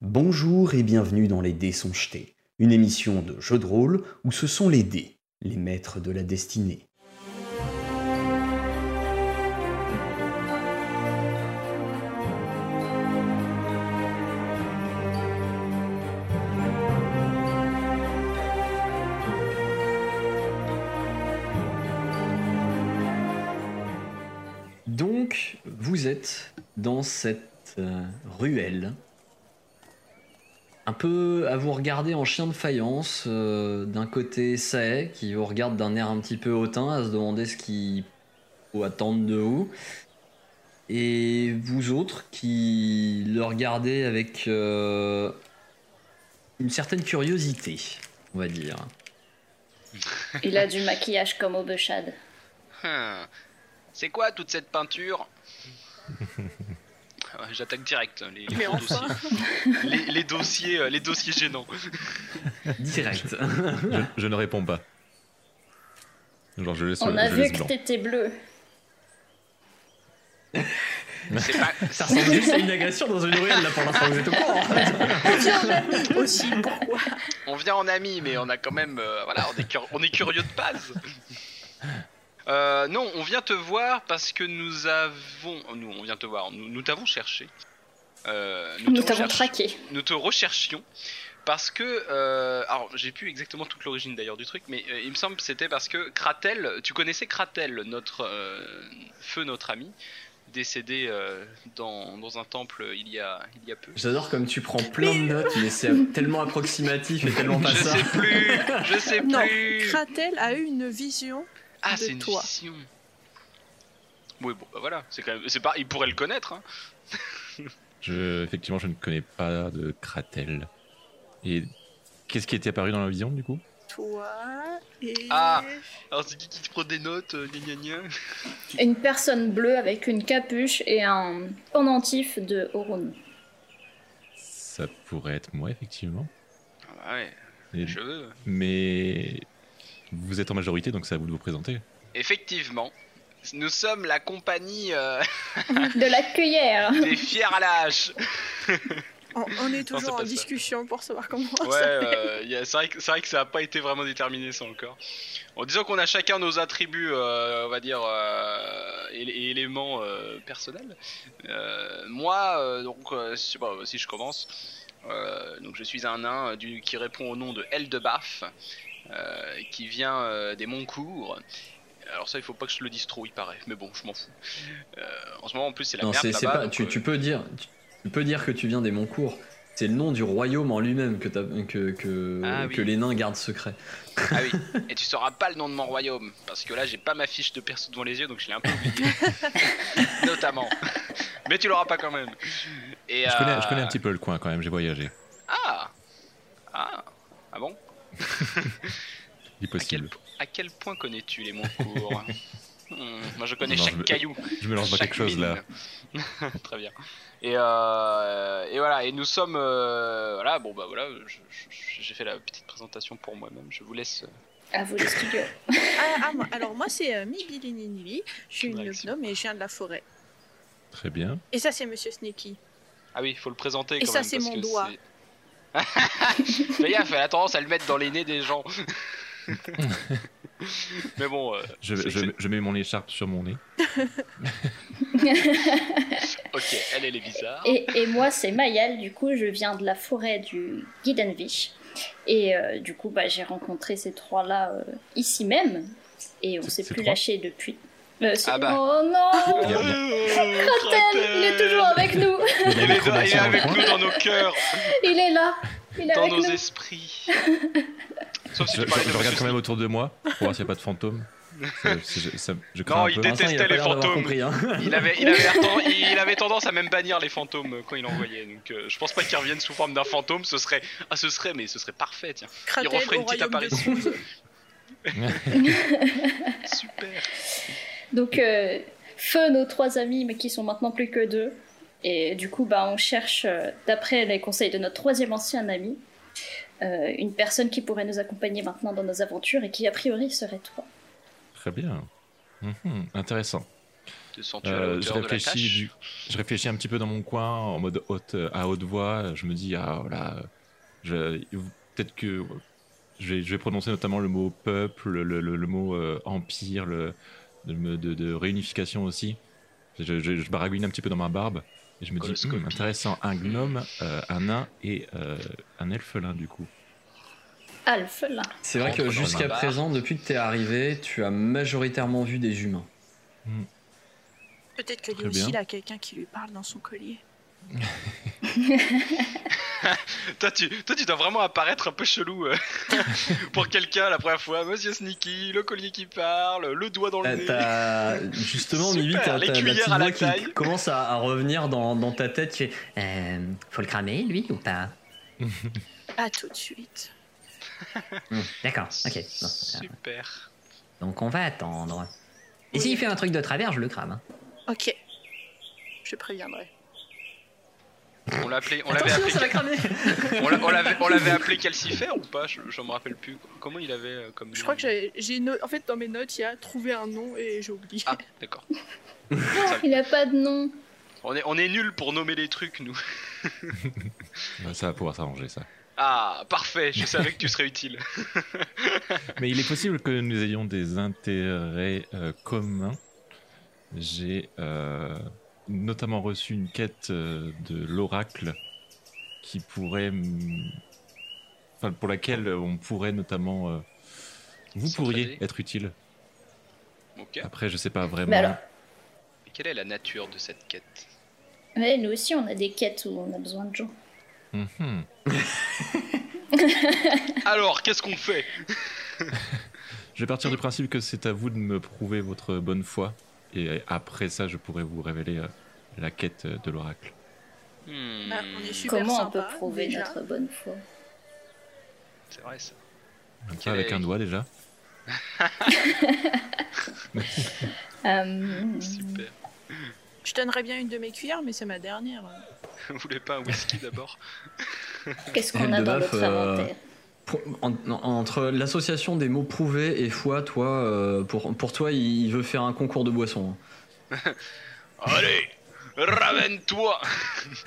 Bonjour et bienvenue dans Les Dés sont jetés, une émission de jeu de rôle où ce sont les dés, les maîtres de la destinée. Donc, vous êtes dans cette euh, ruelle, un peu à vous regarder en chien de faïence. euh, d'un côté, Sae, qui vous regarde d'un air un petit peu hautain, à se demander ce qu'il faut attendre de vous. Et vous autres qui le regardez avec euh, une certaine curiosité, on va dire. Il a du maquillage comme au Bechad. Hum. C'est quoi toute cette peinture? J'attaque direct les, les gros enfin. dossiers. Les, les dossiers, euh, les dossiers gênants. Direct. Je, je ne réponds pas. Genre, je laisse, On je a vu laisse que t'étais bleu. C'est pas. Ça ressemble juste à une agression dans une ruelle là pour l'instant, vous êtes au courant. aussi, pourquoi On vient en ami, mais on a quand même, euh, voilà, on est, on est curieux de base. Euh, non, on vient te voir parce que nous avons, nous, on vient te voir. Nous, nous t'avons cherché. Euh, Nous t'avons traqué. nous te recherchions parce que euh, alors j'ai plus exactement toute l'origine d'ailleurs du truc mais euh, il me semble que c'était parce que Kratel tu connaissais Kratel notre euh, feu notre ami décédé euh, dans, dans un temple il y a il y a peu J'adore comme tu prends plein de notes, mais c'est tellement approximatif et tellement pas je ça. sais plus je sais Non, plus Kratel a eu une vision. Ah c'est une toi. vision oui bon bah voilà c'est quand même c'est pas il pourrait le connaître hein. Je, effectivement, je ne connais pas de Kratel. Et qu'est-ce qui était apparu dans la vision, du coup? Toi et. Ah. alors c'est qui qui te prend des notes euh, gna gna gna? Une personne bleue avec une capuche et un pendentif de Horun. Ça pourrait être moi, effectivement. Ah bah ouais Et- les cheveux mais vous êtes en majorité, donc c'est à vous de vous présenter. effectivement nous sommes la compagnie euh, De la cueillère. des fiers à l'âge On, on est toujours en ça. discussion pour savoir comment Ouais, s'appelle. euh, c'est vrai, que- c'est vrai que ça n'a pas été vraiment déterminé ça encore. En disant qu'on a chacun nos attributs, euh, on va dire, euh, et, et éléments euh, personnels. Euh, moi, euh, donc, euh, si, bon, si je commence, euh, donc je suis un nain euh, du, qui répond au nom de Eldebaf, euh, qui vient euh, des Montcourt. Alors ça, il faut pas que je le dise trop, il paraît, mais bon, je m'en fous. Euh, en ce moment, en plus, c'est la Non, merde là-bas. pas. donc, Tu, euh, tu peux dire. Tu, peux dire que tu viens des Moncourt. C'est le nom du royaume en lui-même que, t'as- que, que, Ah oui. que les nains gardent secret. Ah oui, et tu sauras pas le nom de mon royaume, parce que là j'ai pas ma fiche de perso devant les yeux, donc je l'ai un peu oublié. Notamment. Mais tu l'auras pas quand même. Et, Je, connais, euh, je connais un petit peu le coin quand même, j'ai voyagé. Ah Ah Il est à quel, possible. à quel point connais-tu les Montcourt Hmm, Moi je connais Non, chaque je me- caillou. Je me lance dans chaque quelque chose là. mine. Très bien. Et, euh, et voilà, et nous sommes. euh, voilà, bon bah voilà, je- je- j'ai fait la petite présentation pour moi-même. Je vous laisse. euh, À vous les studios. Ah, ah, moi- alors moi c'est euh, Mibilinini, je suis une Réaction. gnome et je viens de la forêt. Très bien. Et ça c'est Monsieur Sneaky. Ah oui, il faut le présenter Et quand ça, même. c'est parce mon que doigt. c'est- Fais gaffe, elle a tendance à le mettre dans les nez des gens. Mais bon, euh, Je, mets mon écharpe sur mon nez. ok, elle, elle est bizarre. Et, et moi, c'est Mayal, du coup, je viens de la forêt du Gidenvich. Et euh, du coup, bah, j'ai rencontré ces trois-là euh, ici même. Et on s'est plus trois lâché depuis. Ah bah. Oh non Il il Kratel, il est toujours avec nous il Il est, dans- il est avec nous dans nos cœurs, Il est là Il est dans avec nos nous esprits. Sauf si Je, tu parlais je- de je regarde quand même autour de moi pour voir s'il n'y a pas de fantômes. Ça- je, ça- je crains Non, un il il Détestait pas les fantômes. compris, hein. Il avait, il, il tendance à même bannir les fantômes quand il envoyait. Donc euh, je pense pas qu'il revienne sous forme d'un fantôme. Ce serait, ah ce serait, mais ce serait parfait. Tiens, Kratel referait au une petite apparition. Super. Donc, euh, feu nos trois amis, mais qui sont maintenant plus que deux. Et du coup, bah, on cherche, euh, d'après les conseils de notre troisième ancien ami, euh, une personne qui pourrait nous accompagner maintenant dans nos aventures et qui, a priori, serait toi. Très bien. Mhm, intéressant. Euh, je, réfléchis, du- je réfléchis un petit peu dans mon coin en mode haute, à haute voix. Je me dis, ah voilà, je- peut-être que je vais, je vais prononcer notamment le mot peuple, le, le- le mot euh, empire, le, de, de réunification aussi. Je, je- je baragouine un petit peu dans ma barbe et je me dis. Hum, intéressant, un gnome, euh, un nain et euh, un elfelin du coup. Alpha, là. C'est vrai que jusqu'à présent, depuis que t'es arrivé, tu as majoritairement vu des humains. Peut-être que lui aussi, il a quelqu'un qui lui parle dans son collier. Toi tu, toi, tu dois vraiment apparaître un peu chelou euh, pour quelqu'un la première fois. Monsieur Sneaky, le collier qui parle, le doigt dans le Euh, nez. Justement, Mivi, t'as la petite à la voix qui commence à, à revenir dans, dans ta tête. Est, Euh, faut le cramer, lui, ou pas? À tout de suite. Hmm, D'accord, ok. non. Super. Donc on va attendre. Et s'il fait un truc de travers, je le crame. hein. Ok. Je préviendrai. On l'avait appelé, on l'avait, calcifère ou pas? Je, je me rappelle plus. Comment il avait euh, comme. Je nom crois que j'ai, no- en fait dans mes notes il y a trouvé un nom et j'ai oublié. Ah, d'accord. Il a pas de nom. On est, on est nul pour nommer les trucs, nous. Ça va pouvoir s'arranger ça. Ah, parfait. Je savais que tu serais utile. Mais il est possible que nous ayons des intérêts euh, communs. J'ai euh, notamment reçu une quête euh, de l'oracle qui pourrait, enfin pour laquelle on pourrait notamment, euh, vous pourriez être utile. Ok. Après, je sais pas vraiment. Mais alors Et quelle est la nature de cette quête? Ouais, nous aussi, on a des quêtes où on a besoin de gens. Mhm. Alors, qu'est-ce qu'on fait? Je vais partir du principe que c'est à vous de me prouver votre bonne foi et après ça, je pourrai vous révéler euh, la quête euh, de l'oracle. Hmm, Bah, on est super Comment on peut prouver déjà. notre bonne foi C'est vrai ça. Comme Quel ça, avec est- un doigt déjà. Euh, Super. Je donnerais bien une de mes cuillères, mais c'est ma dernière. Vous voulez pas un whisky d'abord? Qu'est-ce qu'on a dans notre euh, inventaire? Pour- en- en- entre l'association des mots prouver et foi, toi, euh, pour, pour toi, il, il veut faire un concours de boissons. hein. Allez, ramène-toi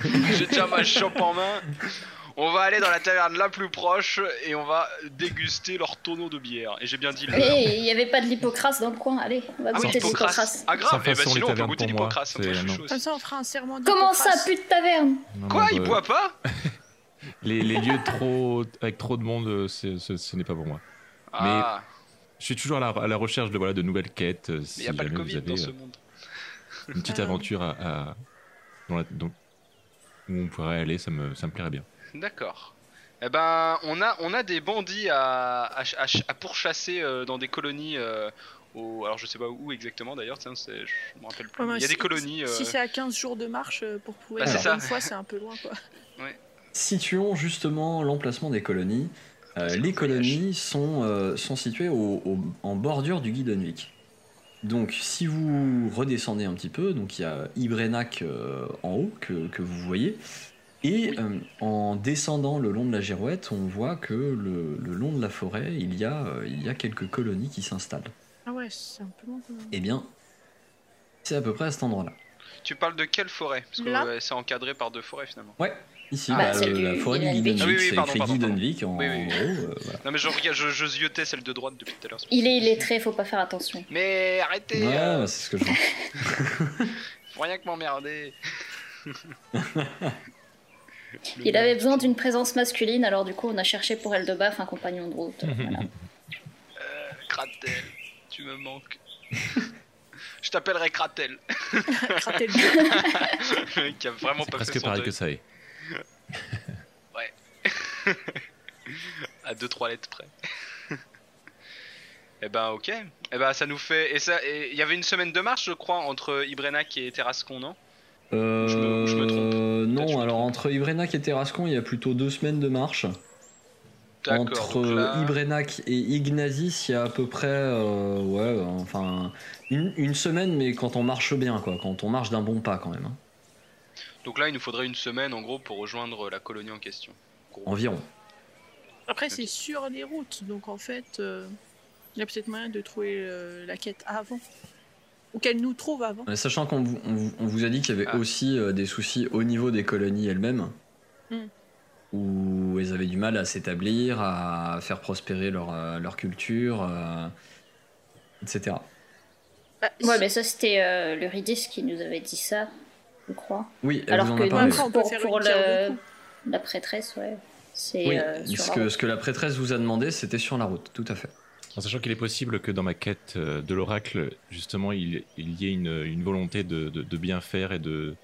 J'ai déjà ma chope en main. On va aller dans la taverne la plus proche et on va déguster leur tonneau de bière. Et j'ai bien dit le. Eh, il y avait pas de l'hypocrase dans le coin. Allez, on va Ah goûter l'hypocrase. Ah grave, eh ben sinon on peut goûter pour moi, l'hypocrase. Comme ça, on fera un serment de Comment ça, pute de taverne? Non, Quoi non, Il bah, boit pas? les, les lieux trop avec trop de monde, euh, ce, ce n'est pas pour moi. Ah, Je suis toujours à la, à la recherche de voilà de nouvelles quêtes. euh, mais Si y a pas le jamais vous Covid avez dans ce euh, monde. une petite Euh. aventure à, à- dans la- dans- où on pourrait aller, ça me, ça me plairait bien. D'accord. Eh ben, on a, on a des bandits à, à, ch- à ch- à pourchasser euh, dans des colonies. euh, au, alors je sais pas où exactement d'ailleurs, je me rappelle plus. Ouais, mais Il y a des si- colonies. Si euh, c'est à 15 jours de marche pour prouver Bah, la c'est ça. bonne foi, c'est un peu loin quoi. Situons justement l'emplacement des colonies. Euh, les colonies sont, euh, sont situées au- au- en bordure du Guidonvik. Donc si vous redescendez un petit peu, donc il y a Ibrenac euh, en haut que, que vous voyez. Et euh, en descendant le long de la girouette, on voit que le, le long de la forêt, il y a, euh, il y a quelques colonies qui s'installent. Ah ouais, c'est un peu même. Eh bien, c'est à peu près à cet endroit-là. Tu parles de quelle forêt? Parce que c'est encadré par deux forêts finalement. Ouais, ici, Ah, bah, la forêt du. Guidonvik, Ah c'est écrit. Guidonvik en Oui, oui, oui. gros. euh, voilà. Non mais je regarde, je, je ziotais celle de droite depuis tout à l'heure. Il est illettré, faut pas faire attention. Mais arrêtez Ouais, euh, bah, c'est ce que je vois. Faut rien que m'emmerder. Il avait besoin d'une présence masculine, alors du coup, on a cherché pour Eldebaf un compagnon de route. Voilà. Euh, Kratel, tu me manques. je t'appellerai Kratel. Gratter le mec qui a vraiment C'est pas fait presque son pareil deuil. que ça est. À deux trois lettres près. Eh ben ok. Eh ben ça nous fait. Et ça, et il y avait une semaine de marche, je crois, entre Ibrenac et Terrascon, non? Euh, Je me- je me trompe. Non, me alors trompe. entre Ibrenac et Terrascon, il y a plutôt deux semaines de marche. Entre là- Ibrenac et Ignazis, il y a à peu près, euh, ouais, enfin, une, une semaine, mais quand on marche bien, quoi, quand on marche d'un bon pas quand même, hein. Donc là, il nous faudrait une semaine en gros pour rejoindre la colonie en question. Gros. environ. Après, c'est sur les routes, donc en fait, euh, il y a peut-être moyen de trouver euh, la quête avant. Ou qu'elle nous trouve avant. Mais Sachant qu'on vous, on vous- on vous a dit qu'il y avait Ah. aussi euh, des soucis au niveau des colonies elles-mêmes, Hmm. où elles avaient du mal à s'établir, à faire prospérer leur, euh, leur culture, euh, etc. Bah, Ouais, mais ça, c'était euh, l'Eurydice qui nous avait dit ça, je crois. Oui, elle Alors vous en que a parlé. Pour, pour le- la prêtresse, ouais. C'est Oui, euh, sur ce, que, route. ce que la prêtresse vous a demandé, c'était sur la route, tout à fait. En sachant qu'il est possible que dans ma quête euh, de l'oracle, justement, il, il y ait une, une volonté de, de- de bien faire et de,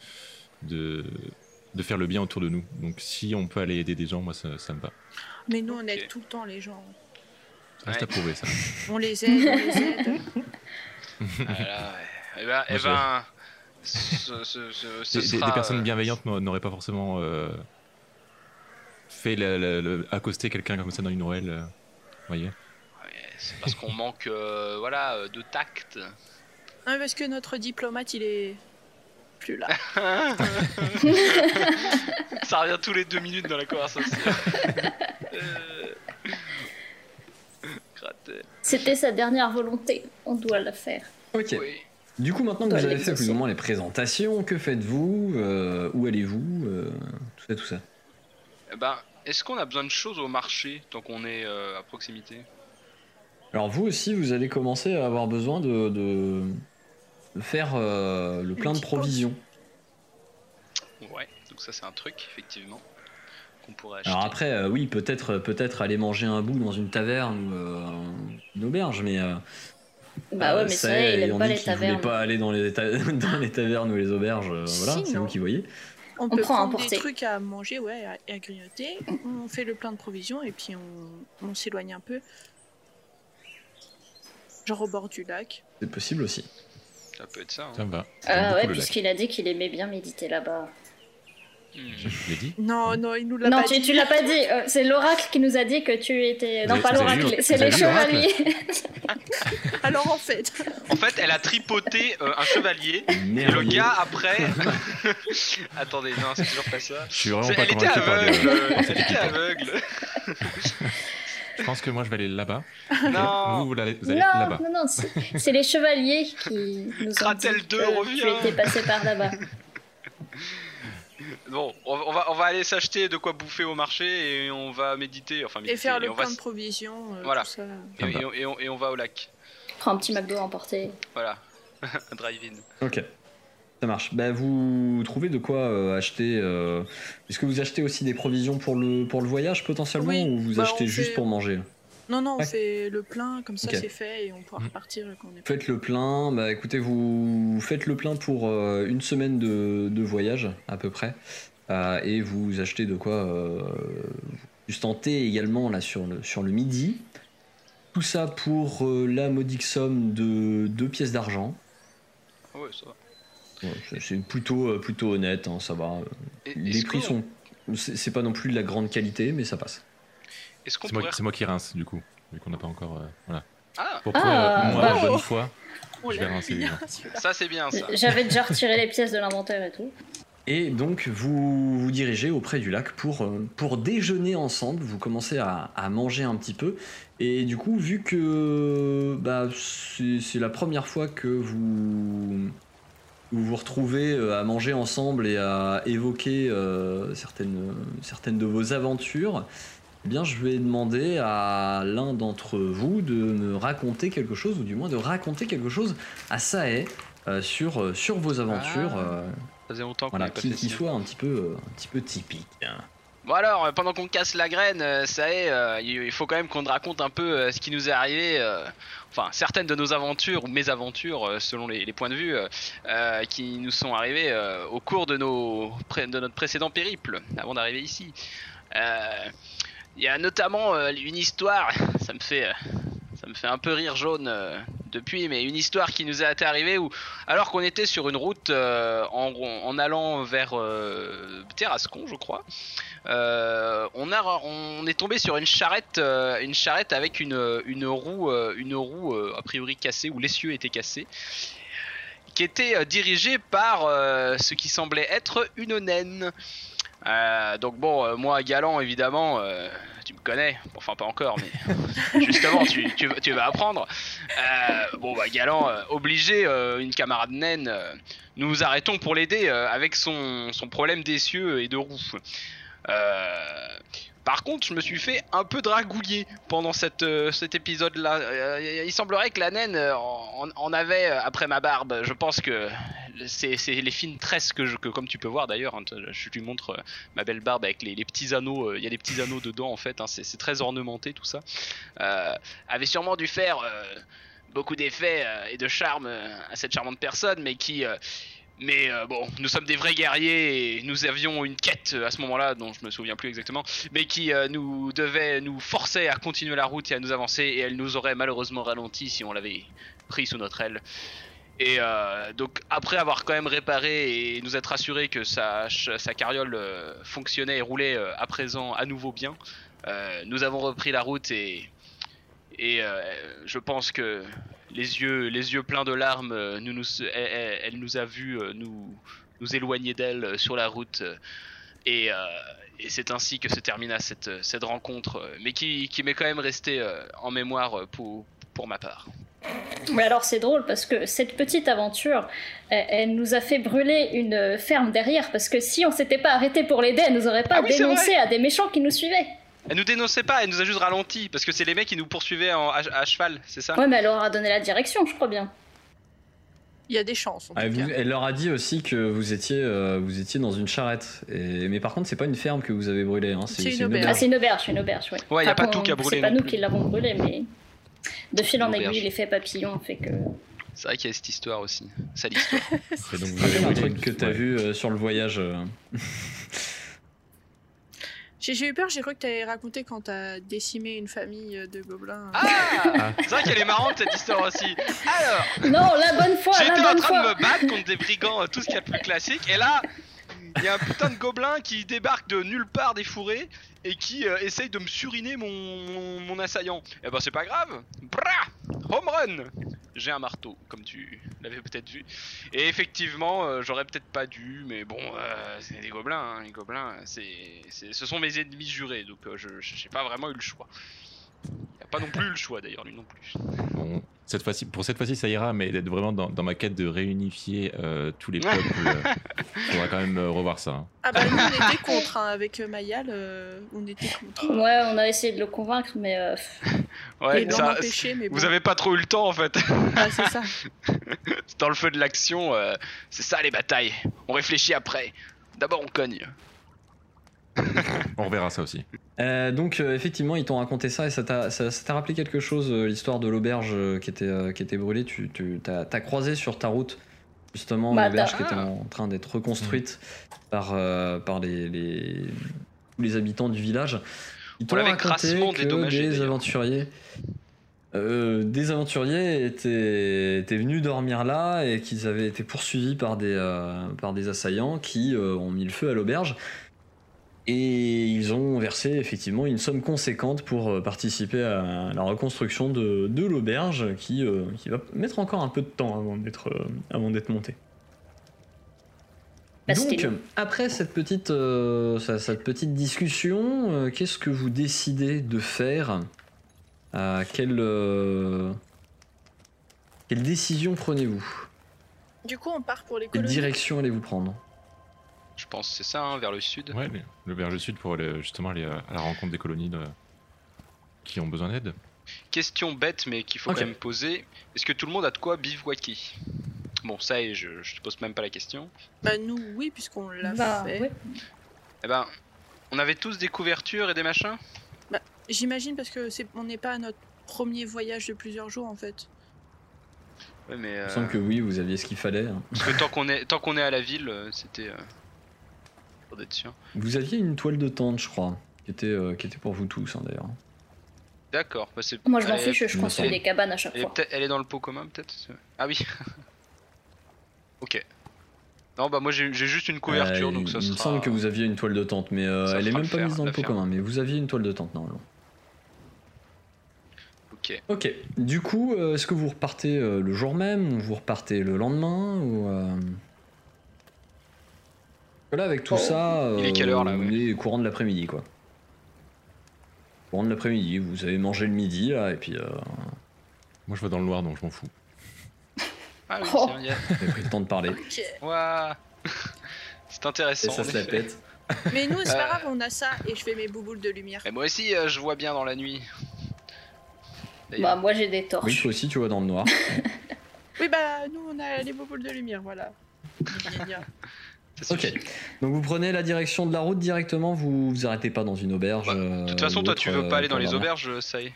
de, de faire le bien autour de nous. Donc si on peut aller aider des gens, moi ça, ça me va. Mais nous, on aide tout le temps les gens. Reste Ouais. à prouver ça. On les aide, on les aide. Voilà, ouais. Eh ben, eh ben, ce, ce- ce- ce Des, des- sera, des personnes euh, bienveillantes n'a- n'auraient pas forcément euh, fait la- la- le- accoster quelqu'un comme ça dans une ruelle. euh, voyez ouais, c'est parce qu'on manque, euh, voilà, euh, de tact. Non, parce que notre diplomate, il est plus là. Ça revient tous les deux minutes dans la conversation. C'était sa dernière volonté, on doit la faire. Ok. Oui. Du coup, maintenant que vous avez fait plus ou moins les présentations, que faites-vous euh, Où allez-vous euh, Tout ça, tout ça. Eh ben, est-ce qu'on a besoin de choses au marché tant qu'on est euh, à proximité? Alors vous aussi, vous allez commencer à avoir besoin de, faire euh, le plein de provisions. Ouais, donc ça c'est un truc, effectivement, qu'on pourrait acheter. Alors après, euh, oui, peut-être peut-être aller manger un bout dans une taverne ou euh, une auberge, mais euh, Bah ouais, euh, mais ça, c'est vrai, il aime pas les qu'il voulait tavernes. pas aller dans les, ta- dans les tavernes ou les auberges, euh, voilà, c'est vous qui voyez. On, peut prend prendre des trucs à manger, ouais, à- et à grignoter. On fait le plein de provisions et puis on, on s'éloigne un peu. Genre au bord du lac. C'est possible aussi. Ça peut être ça. hein. Ça me va. Ah ouais, puisqu'il a dit qu'il aimait bien méditer là-bas. Je l'ai dit. Non, non, il nous l'a Non, pas tu, dit. tu l'as pas dit. euh, c'est l'oracle qui nous a dit que tu étais. Vous Non, avez- pas l'oracle, c'est les chevaliers. Alors en fait, En fait, elle a tripoté euh, un chevalier. Et le gars après. Attendez, non, c'est toujours pas ça. Je suis vraiment pas Elle était aveugle. Elle était équipe. aveugle. Je pense que moi je vais aller là-bas. Non. Vous, vous allez, vous allez Non, là-bas. non, non, c'est c'est les chevaliers qui nous ont Kratel dit 2 que revient. tu étais passé par là-bas. Bon, on va, on va aller s'acheter de quoi bouffer au marché et on va méditer. Enfin, méditer. et faire le va plein de provisions, euh, Voilà. tout ça. et, et on- et on, et on va au lac. Prends un petit McDo à emporter. Voilà. Un drive-in. Ok. Ça marche. Bah, vous trouvez de quoi euh, acheter euh, Est-ce que vous achetez aussi des provisions pour le, pour le voyage potentiellement Oui, ou vous bah, achetez juste fait- pour manger? Non, non, on Ouais. fait le plein, comme ça c'est fait et on pourra Mhm. repartir quand on est Faites le plein. Bah écoutez, vous faites le plein pour euh, une semaine de, de voyage à peu près. Euh, et vous achetez de quoi euh, sustenter également là sur le, sur le midi. Tout ça pour euh, la modique somme de 2 pièces d'argent. Ah ouais, ça va. Ouais, c'est- c'est plutôt, plutôt honnête, hein, ça va. Et- Les prix sont. C'est c'est pas non plus de la grande qualité, mais ça passe. Est-ce qu'on C'est moi, pourrait. c'est moi qui rince du coup, vu qu'on n'a pas encore. euh, voilà. Ah, Pour Ah, prouver euh, moi bah. bonne foi, On je vais rincer les ça c'est bien ça. J'avais déjà retiré les pièces de l'inventaire et tout. Et donc vous vous dirigez auprès du lac pour, euh, pour déjeuner ensemble, vous commencez à, à manger un petit peu. Et du coup, vu que bah, c'est la première fois que vous vous, vous retrouvez euh, à manger ensemble et à évoquer euh, certaines, certaines de vos aventures, bien je vais demander à l'un d'entre vous de me raconter quelque chose, ou du moins de raconter quelque chose à Sae euh, sur, euh, sur vos aventures. Ah. Ça faisait longtemps qu'on voilà, pas qui, soit un petit peu, un petit peu typique. Bon alors, pendant qu'on casse la graine, ça est, euh, il faut quand même qu'on te raconte un peu euh, ce qui nous est arrivé, euh, enfin certaines de nos aventures ou mes aventures selon les, les points de vue qui nous sont arrivées au cours de, nos, de notre précédent périple avant d'arriver ici. Il y a notamment euh, une histoire, ça me fait, euh, ça me fait un peu rire jaune euh, depuis, mais une histoire qui nous est arrivée où, alors qu'on était sur une route en, allant vers Terrascon, je crois. On, a, on est tombé sur une charrette, une charrette avec une, une roue, une roue a priori cassée ou l'essieu était cassé, qui était dirigée par ce qui semblait être une naine. Euh, donc bon, euh, moi galant évidemment, euh, tu me connais, enfin pas encore, mais justement, tu, tu, vas apprendre. Bon, bah, Galant, obligé, une camarade naine, euh, nous arrêtons pour l'aider avec son, son problème d'essieux et de roue. Par contre, je me suis fait un peu dragouiller pendant euh, cet épisode-là. Euh, il semblerait que la naine euh, en, avait après ma barbe. Je pense que c'est les fines tresses que, que comme tu peux voir d'ailleurs, hein, je lui montre ma belle barbe avec les, les petits anneaux. Il y a des petits anneaux dedans en fait. hein, c'est très ornementé tout ça. Avait sûrement dû faire beaucoup d'effets et de charme à cette charmante personne, mais qui mais euh, bon, nous sommes des vrais guerriers et nous avions une quête euh, à ce moment-là, dont je me souviens plus exactement, mais qui euh, nous devait nous forcer à continuer la route et à nous avancer, et elle nous aurait malheureusement ralenti si on l'avait pris sous notre aile. Et donc après avoir quand même réparé et nous être assuré que sa, carriole fonctionnait et roulait à présent à nouveau bien, nous avons repris la route et je pense que les yeux, les yeux pleins de larmes, euh, nous, nous, elle, nous a vus euh, nous, nous éloigner d'elle euh, sur la route. euh, Et, euh, et c'est ainsi que se termina cette, cette rencontre, euh, mais qui, qui m'est quand même restée euh, en mémoire euh, pour, pour ma part. Mais alors c'est drôle parce que cette petite aventure, elle, elle nous a fait brûler une ferme derrière parce que si on s'était pas arrêté pour l'aider, elle nous aurait pas Ah oui, dénoncé à des méchants qui nous suivaient. Elle nous dénonçait pas, elle nous a juste ralenti, parce que c'est les mecs qui nous poursuivaient en- à, à cheval, c'est ça? Ouais, mais elle leur a donné la direction, je crois bien. Il y a des chances en Ah, tout vous- cas. elle leur a dit aussi que vous étiez, euh, vous étiez dans une charrette. Et, mais par contre, c'est pas une ferme que vous avez brûlée. Hein. C'est une auberge. Ah, c'est une auberge, une auberge, ouais. Ouais, y a pas tout qui a brûlé C'est pas nous qui l'avons brûlé, mais de fil en aiguille, l'effet papillon fait que. C'est vrai qu'il y a cette histoire aussi. Sale histoire. Et donc vous C'est avez un truc que t'as ouais. vu euh, sur le voyage. euh. J'ai eu peur, j'ai cru que t'avais raconté quand t'as décimé une famille de gobelins. Ah C'est vrai qu'elle est marrante cette histoire aussi. Alors, Non, la bonne foi, J'étais en train de me battre contre des brigands, euh, tout ce qu'il y a de plus classique, et là, il y a un putain de gobelin qui débarque de nulle part des fourrés et qui euh, essaye de me suriner mon, mon, mon assaillant. Et ben c'est pas grave, Bra home run J'ai un marteau, comme tu l'avais peut-être vu. Et effectivement, euh, j'aurais peut-être pas dû, mais bon, euh, c'est des gobelins, hein, les gobelins, c'est, ce sont mes ennemis jurés, donc euh, je j'ai pas vraiment eu le choix. Il a pas non plus eu le choix d'ailleurs, lui non plus. Bon, cette fois-ci, pour cette fois-ci, ça ira, mais d'être vraiment dans, dans ma quête de réunifier euh, tous les peuples, il faudra quand même euh, revoir ça. hein. Ah bah nous on était contre, hein, avec Mayal, euh, on était contre. Ouais, on a essayé de le convaincre, mais euh, Ouais, Et l'en ça- empêcher, mais bon. vous avez pas trop eu le temps en fait. Ah, c'est ça. dans le feu de l'action, euh, c'est ça les batailles. On réfléchit après. D'abord on cogne. On reverra ça aussi. Euh, donc euh, effectivement, ils t'ont raconté ça et ça t'a ça- ça t'a rappelé quelque chose, euh, l'histoire de l'auberge euh, qui était euh, qui était brûlée. Tu, tu t'as, t'as croisé sur ta route justement Bah, l'auberge qui était en train d'être reconstruite par euh, par les, les habitants du village. Ils t'ont raconté que dédommagé, des aventuriers euh, des aventuriers étaient, étaient venus dormir là et qu'ils avaient été poursuivis par des, euh, par des assaillants qui euh, ont mis le feu à l'auberge. Et ils ont versé effectivement une somme conséquente pour participer à la reconstruction de, de l'auberge qui, qui va mettre encore un peu de temps avant d'être avant d'être montée. Donc, après cette petite, euh, cette petite discussion, euh, qu'est-ce que vous décidez de faire? Euh, quelle, euh, quelle décision prenez-vous? Du coup on part pour les Quelle colonies. direction allez-vous prendre? Je pense que c'est ça, hein, vers le sud. Ouais, le, vers le sud pour aller, justement aller à à la rencontre des colonies de- qui ont besoin d'aide. Question bête mais qu'il faut Ok. quand même poser. Est-ce que tout le monde a de quoi bivouaquer Bon ça et je, je te pose même pas la question. Bah nous oui puisqu'on l'a Bah, fait. ouais. Eh ben, on avait tous des couvertures et des machins? J'imagine parce que c'est on n'est pas à notre premier voyage de plusieurs jours en fait. Ouais mais... Il euh, me semble que oui, vous aviez ce qu'il fallait. hein. Parce que tant qu'on est, tant qu'on est à la ville, euh, c'était... Euh... Pour d'être sûr. Vous aviez une toile de tente, je crois, qui était, euh, qui était pour vous tous hein, d'ailleurs. D'accord. Bah, c'est- Moi je m'en elle est- fiche, je me construis semble. des cabanes à chaque Elle est, fois. peut-être- elle est dans le pot commun peut-être Ah oui. ok. Non bah moi j'ai juste une couverture Euh, donc ça il sera... me semble que vous aviez une toile de tente, mais euh, elle est même pas faire, mise dans le pot commun. Mais vous aviez une toile de tente normalement. Ok. Ok. Du coup, euh, est-ce que vous repartez euh, le jour même ou vous repartez le lendemain ou euh, Là, avec tout Oh. ça, Il est quelle heure, là, On ouais est courant de l'après-midi, quoi. courant de l'après-midi. Vous avez mangé le midi là, et puis euh, Moi, je vois dans le noir, donc je m'en fous. Ah oui, Oh. c'est avez pris le temps de parler. C'est Et intéressant. ça se la effet. pète. Mais nous, c'est Euh. pas grave, on a ça et je fais mes bouboules de lumière. Et moi aussi, euh, je vois bien dans la nuit. Bah, moi j'ai des Oui, torches. toi aussi, tu vois dans le noir. Oui, bah, nous, on a les bouboules de lumière, voilà. Ok. Donc vous prenez la direction de la route directement, vous vous arrêtez pas dans une auberge. Bah, euh, De toute façon, ou toi, autre, tu veux euh, pas aller dans les auberges, ça y est.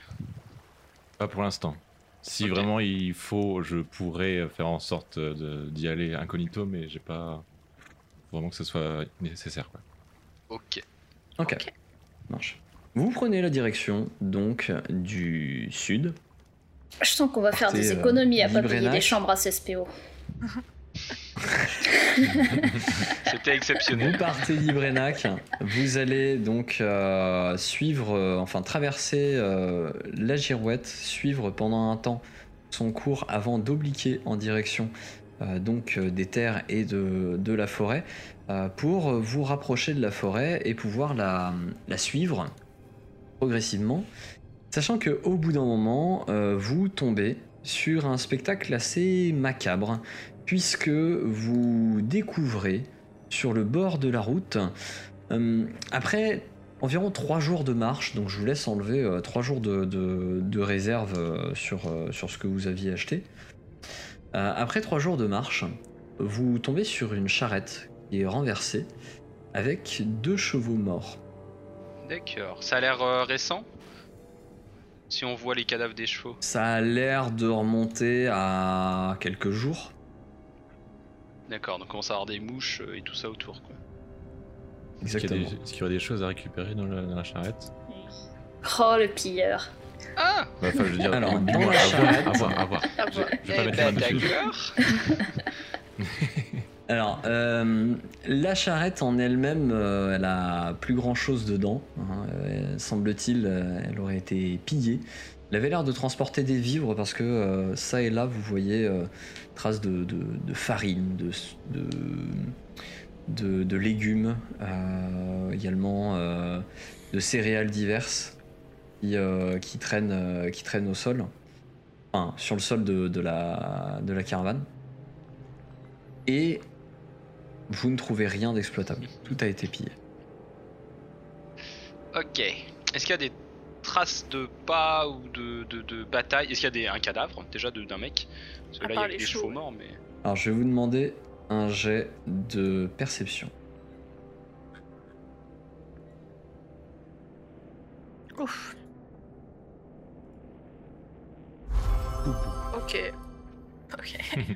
Pas pour l'instant. Si vraiment il faut, je pourrais faire en sorte de- d'y aller incognito, mais j'ai pas vraiment que ce soit nécessaire. Quoi. Ok. Ok. Ok. Marche. Vous prenez la direction donc du sud. Je sens qu'on va faire des euh, économies à pas payer des chambres à CSPO. C'était Vous exceptionnel. partez d'Ibrenac, vous allez donc euh, suivre, euh, enfin traverser euh, la girouette, suivre pendant un temps son cours avant d'obliquer en direction donc des terres et de, de la forêt pour vous rapprocher de la forêt et pouvoir la, la suivre progressivement, sachant que au bout d'un moment vous tombez sur un spectacle assez macabre puisque vous découvrez sur le bord de la route. Euh, après environ trois jours de marche, donc je vous laisse enlever euh, trois jours de, de- de réserve euh, sur, euh, sur ce que vous aviez acheté. Euh, après trois jours de marche, vous tombez sur une charrette qui est renversée avec deux chevaux morts. D'accord. Ça a l'air euh, récent? Si on voit les cadavres des chevaux. Ça a l'air de remonter à quelques jours. D'accord, donc on commence à avoir des mouches euh, et tout ça autour. Quoi. Est-ce qu'il y, a des- Exactement. est-ce qu'il y aurait des choses à récupérer dans la, dans la charrette? Oh le pilleur. Ah Bah, Enfin, je veux dire, Alors, dans la à voir, charrette- à voir, à voir. Ah, Je, bon. je vais pas Eh mettre ben, la main dessus. d'accord. Alors, euh, la charrette en elle-même, euh, elle a plus grand chose dedans. hein. Euh, Semble-t-il, euh, elle aurait été pillée. Elle avait l'air de transporter des vivres parce que euh, ça et là, vous voyez euh, traces de, farine, de, légumes, euh, également euh, de céréales diverses qui, euh, qui traînent, au sol, enfin, sur le sol de la, de la caravane. Et vous ne trouvez rien d'exploitable. Tout a été pillé. Ok. Est-ce qu'il y a des traces de pas ou de, de, de bataille Est-ce qu'il y a des, un cadavre déjà de- d'un mec? Parce que À là, il y a les des chevaux, morts, mais. Alors je vais vous demander un jet de perception. Ouf. Ok. Ok.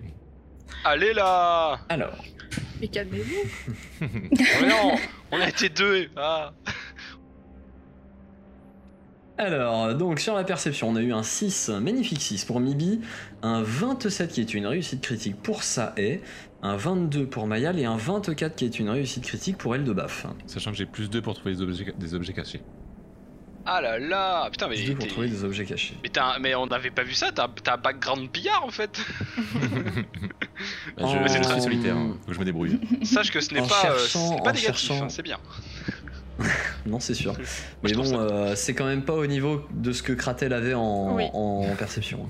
Allez là Alors, Mais calmez-vous. Oh non On a été deux Ah alors, donc sur la perception, on a eu un 6, un magnifique 6 pour Mibi, un 27 qui est une réussite critique pour Sae, un 22 pour Mayal et un 24 qui est une réussite critique pour Eldebaf. Sachant que j'ai plus 2 pour trouver des objets, des objets cachés. Ah là là Putain, mais. 2 pour trouver des objets cachés. Mais, t'as un- mais on n'avait pas vu ça, t'as t'as un background pillard en fait Bah, je, Mais c'est je très- suis solitaire, hein. faut que je me débrouille. Sache que ce n'est pas, euh, pas négatif, cherchant- hein, c'est bien. Non, c'est sûr. Mais bon, ça- euh, c'est quand même pas au niveau de ce que Kratel avait en, Oui. en perception.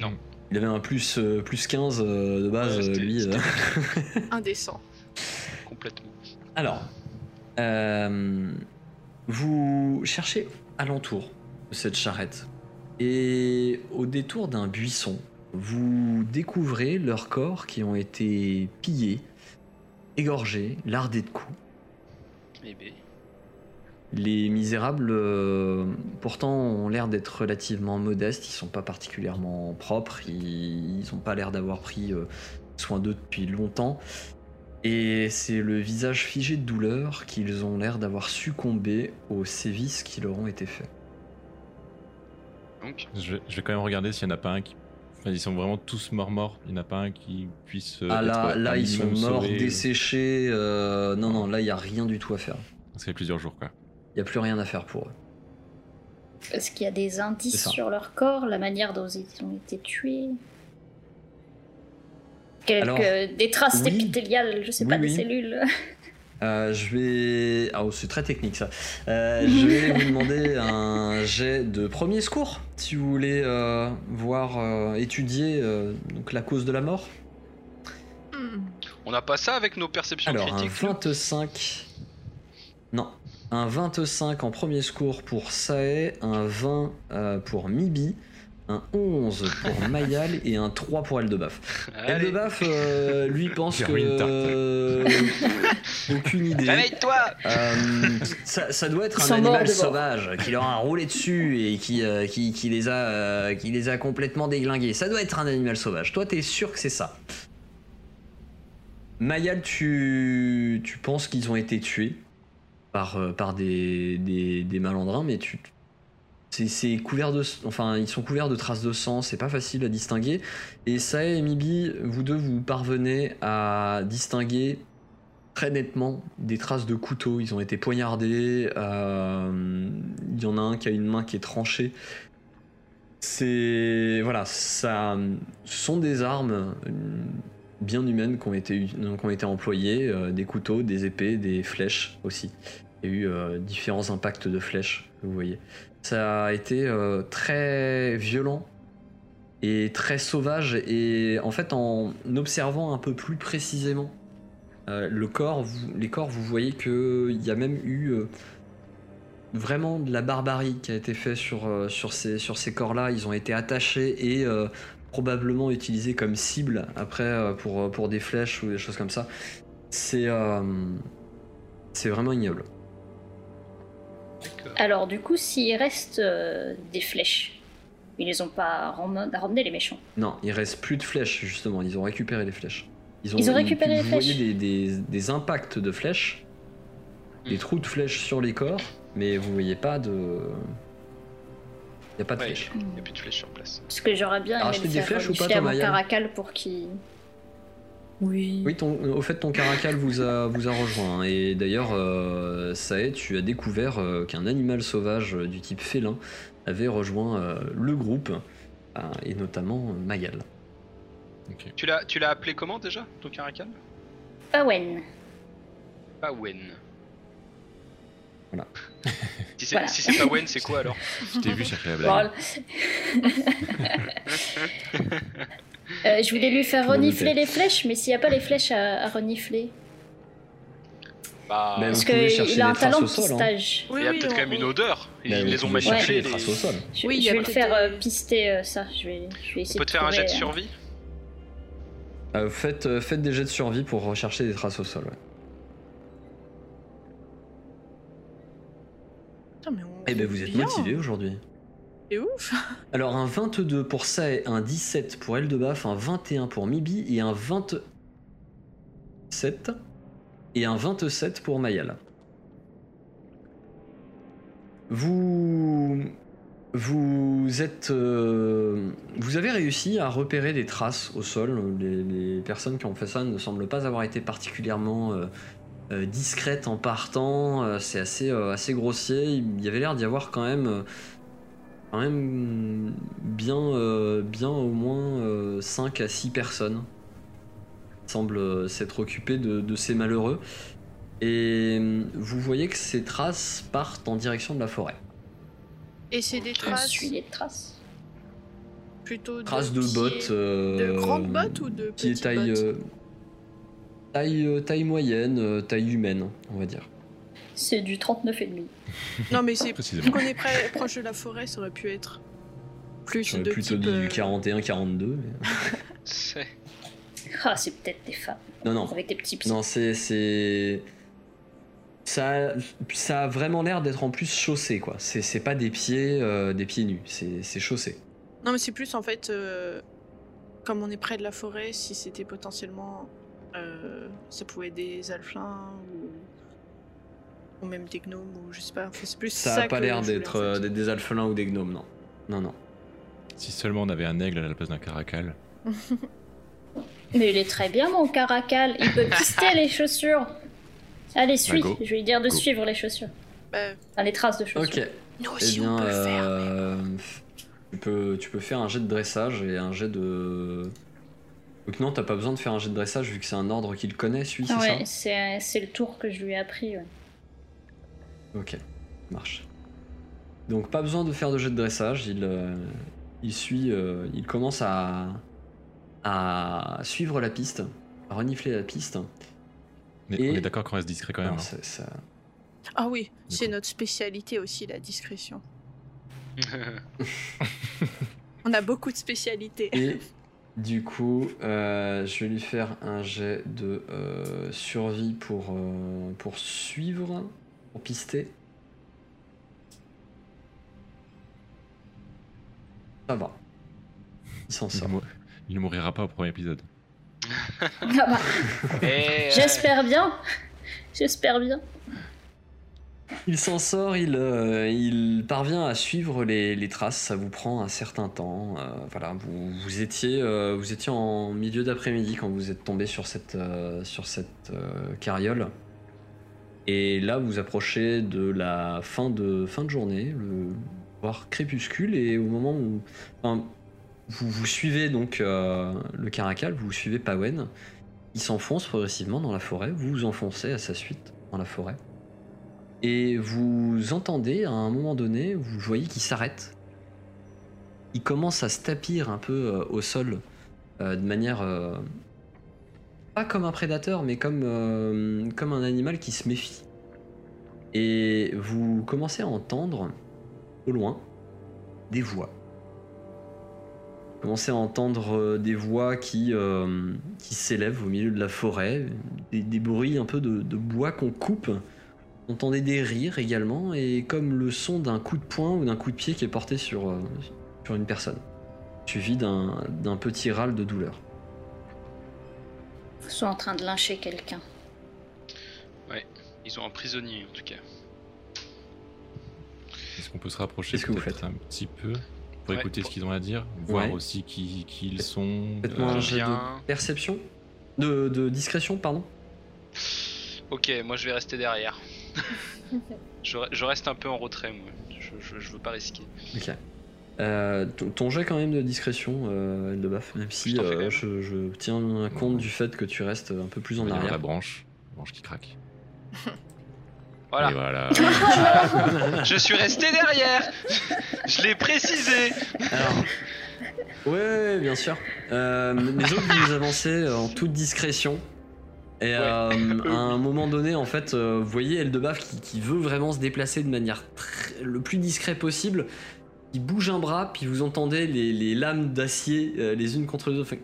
Non. Il avait un plus, euh, plus 15 euh, de base, Ouais, lui. euh. Indécent. complètement. Alors, euh, vous cherchez alentour de cette charrette et au détour d'un buisson, vous découvrez leurs corps qui ont été pillés, égorgés, lardés de coups. Eh ben, Les misérables, euh, pourtant, ont l'air d'être relativement modestes. Ils sont pas particulièrement propres. Ils n'ont pas l'air d'avoir pris euh, soin d'eux depuis longtemps. Et c'est le visage figé de douleur qu'ils ont l'air d'avoir succombé aux sévices qui leur ont été faits. donc, Je vais, je vais quand même regarder s'il n'y en a pas un qui. Enfin, ils sont vraiment tous morts morts. Il n'y en a pas un qui puisse. euh, ah là, être là, ils sont morts, sauvé. desséchés. euh, non, non, là, il y a rien du tout à faire. Ça fait plusieurs jours quoi. Il y a plus rien à faire pour eux. Est-ce qu'il y a des indices sur leur corps, la manière dont ils ont été tués Quelques, Alors, Des traces oui. épithéliales, je sais Oui, pas, oui. des cellules. Euh, je vais. Ah, oh, c'est très technique ça. Euh, je vais vous demander un jet de premier secours si vous voulez euh, voir euh, étudier euh, donc la cause de la mort. On n'a pas ça avec nos perceptions Alors un critiques nous 25. Non. Un 25 en premier secours pour Sae, un 20 euh, pour Mibi, un 11 pour Mayal et un 3 pour Eldebaf. Eldebaf, euh, lui, pense que. euh, aucune idée. réveille-toi Euh, ça, ça doit être Ils un animal sauvage qui leur a roulé dessus et qui, euh, qui, qui les a, euh, qui les a complètement déglingués. Ça doit être un animal sauvage. Toi, t'es sûr que c'est ça? Mayal, tu, tu penses qu'ils ont été tués? Par, euh, par des, des, malandrins, mais tu. C'est, c'est couvert de, enfin, ils sont couverts de traces de sang, c'est pas facile à distinguer. Et Sae et Mibi, vous deux, vous parvenez à distinguer très nettement des traces de couteaux. Ils ont été poignardés. euh, Il y en a un qui a une main qui est tranchée. C'est voilà, ça, ce sont des armes bien humaines qui ont été, qui ont employées, euh, des couteaux, des épées, des flèches aussi. Il y a eu euh, différents impacts de flèches vous voyez. Ça a été euh, très violent et très sauvage et en fait en observant un peu plus précisément le corps, les corps, vous voyez qu'il y a même eu vraiment de la barbarie qui a été faite sur, sur ces, sur ces corps-là. Ils ont été attachés et probablement utilisés comme cible après euh, pour, pour des flèches ou des choses comme ça. C'est euh, c'est vraiment ignoble. Alors, du coup, s'il reste euh, des flèches, ils les ont pas ram- ramenées, les méchants. Non, il reste plus de flèches justement. Ils ont récupéré les flèches. Ils ont récupéré les vous voyez flèches. des, des- des impacts de flèches, des Hmm. trous de flèches sur les corps, mais vous voyez pas de. Il y a pas de Ouais, flèches. Il n'y a plus de flèches sur place. Parce que j'aurais bien aimé racheté le des flèches ou pas, toi, mon caracal pour qu'il... Oui. Oui, ton, au fait, ton caracal vous a, vous a rejoint. hein. Et d'ailleurs, euh, Sae, tu as découvert euh, qu'un animal sauvage euh, du type félin avait rejoint euh, le groupe, euh, et notamment euh, Magal. Ok. Tu l'as, tu l'as appelé comment déjà, ton caracal? Pawen. Pawen. Voilà. Si c'est, Voilà. si c'est quoi alors Je t'ai vu chercher la blague. Euh, je voulais lui faire renifler les flèches, mais s'il n'y a pas les flèches à, à renifler. Bah, Parce qu'il a des un traces talent au de sol, hein. pistage. Oui, il y a oui, peut-être on- quand même une odeur. Ils Ben, les ont chercher manipulés. des traces les- au sol. Je, Oui, il y je vais le faire euh, pister euh, ça. Je vais, je vais On essayer peut de te faire un jet de euh, survie Euh, faites, euh, faites des jets de survie pour rechercher des traces au sol. ouais. Eh ben, vous êtes bien. motivé aujourd'hui. C'est ouf. Alors, un 22 pour Sae, un 17 pour Eldebaf, un 21 pour Mibi et un 27 et un 27 pour Mayal. Vous. Vous êtes. euh, vous avez réussi à repérer des traces au sol. Les, les personnes qui ont fait ça ne semblent pas avoir été particulièrement euh, euh, discrètes en partant. Euh, C'est assez, euh, assez grossier. Il y avait l'air d'y avoir quand même. euh, quand même bien, euh, bien au moins 5 à 6 personnes semblent euh, s'être occupées de, de ces malheureux. Et euh, vous voyez que ces traces partent en direction de la forêt. Et c'est des traces suit les traces. plutôt de Traces de pieds- bottes. euh, De grandes bottes ou de petites taille, bottes euh, taille, euh, taille moyenne, euh, taille humaine, on va dire. C'est du 39,5. Non, mais c'est Précisément. vu qu'on est près- proche de la forêt, ça aurait pu être plus J'aurais de plutôt type, dit euh, du 41-42. mais- C'est- Ah, c'est peut-être des femmes. Non, non. Avec des petits pieds. Non, c'est. c'est... Ça, ça a vraiment l'air d'être en plus chaussé, quoi. C'est, c'est pas des pieds, euh, des pieds nus, c'est, c'est chaussé. Non, mais c'est plus en fait, euh, comme on est près de la forêt, si c'était potentiellement. Euh, ça pouvait être des alflins ou. ou même des gnomes ou je sais pas. Enfin, c'est plus Ça, ça, a pas l'air d'être euh, des, des alphelins ou des gnomes, non. Non, non. Si seulement on avait un aigle à la place d'un caracal. Mais il est très bien, mon caracal. Il peut pister les chaussures. Allez, suis. go. Je vais lui dire de Go. suivre les chaussures. Bah, Enfin, les traces de chaussures. Ok. nous Eh aussi, bien, on peut le faire. euh, tu, peux, tu peux faire un jet de dressage et un jet de. Donc non, t'as pas besoin de faire un jet de dressage vu que c'est un ordre qu'il connaît, celui, c'est Ouais, c'est c'est le tour que je lui ai appris. ouais. Ok, marche. Donc pas besoin de faire de jet de dressage, il, euh, il suit, euh, il commence à, à suivre la piste, à renifler la piste. Mais Et- on est d'accord qu'on reste discret quand même. Hein. c'est- ça- Ah oui, c'est coup. notre spécialité aussi, la discrétion. On a beaucoup de spécialités. Et du coup, euh, je vais lui faire un jet de euh, survie pour, euh, pour suivre, pour pister. Ça va. Il s'en Il, sort. mou- il ne mourira pas au premier épisode. Ah bah, euh, J'espère bien. J'espère bien. Il s'en sort, il, euh, parvient à suivre les, traces, ça vous prend un certain temps. euh, voilà, vous, étiez, euh, vous étiez en milieu d'après-midi quand vous êtes tombé sur cette, sur cette carriole. Et là, vous approchez de la fin de, fin de journée, le voire crépuscule, et au moment où vous, vous suivez donc le caracal, vous suivez Pawen, il s'enfonce progressivement dans la forêt, vous vous enfoncez à sa suite dans la forêt. Et vous entendez à un moment donné, vous voyez qu'il s'arrête. Il commence à se tapir un peu euh, au sol euh, de manière. euh, pas comme un prédateur, mais comme, un animal qui se méfie. Et vous commencez à entendre, au loin, des voix. Vous commencez à entendre des voix qui, s'élèvent au milieu de la forêt, des, bruits un peu de bois qu'on coupe. Vous entendez des rires également, et comme le son d'un coup de poing ou d'un coup de pied qui est porté sur, euh, sur une personne, suivi d'un d'un petit râle de douleur. Ils sont en train de lyncher quelqu'un. Ils ont un prisonnier en tout cas. Est-ce qu'on peut se rapprocher Qu'est-ce que vous peut-être faites un petit peu pour Ouais, écouter pour- ce qu'ils ont à dire, voir Ouais. aussi qui, qui ils sont. Faites-moi euh, un jet bien. de perception de, de discrétion, pardon. Ok, moi je vais rester derrière. je, re- je reste un peu en retrait, moi. Je, je, je veux pas risquer. Ok. Euh, ton- ton jet quand même de discrétion, euh, Eldebaf, même si Je euh, même. je, je tiens compte du fait que tu restes un peu plus en dire la arrière. branche, la branche qui craque. Voilà. Je suis resté derrière Je l'ai précisé Alors, ouais, ouais, bien sûr. Euh, les autres, vous avancez en toute discrétion. Et euh, à un moment donné, en fait, euh, vous voyez Eldebaf qui, qui veut vraiment se déplacer de manière très- le plus discret possible. Il bouge un bras, puis vous entendez les, les lames d'acier euh, les unes contre les autres.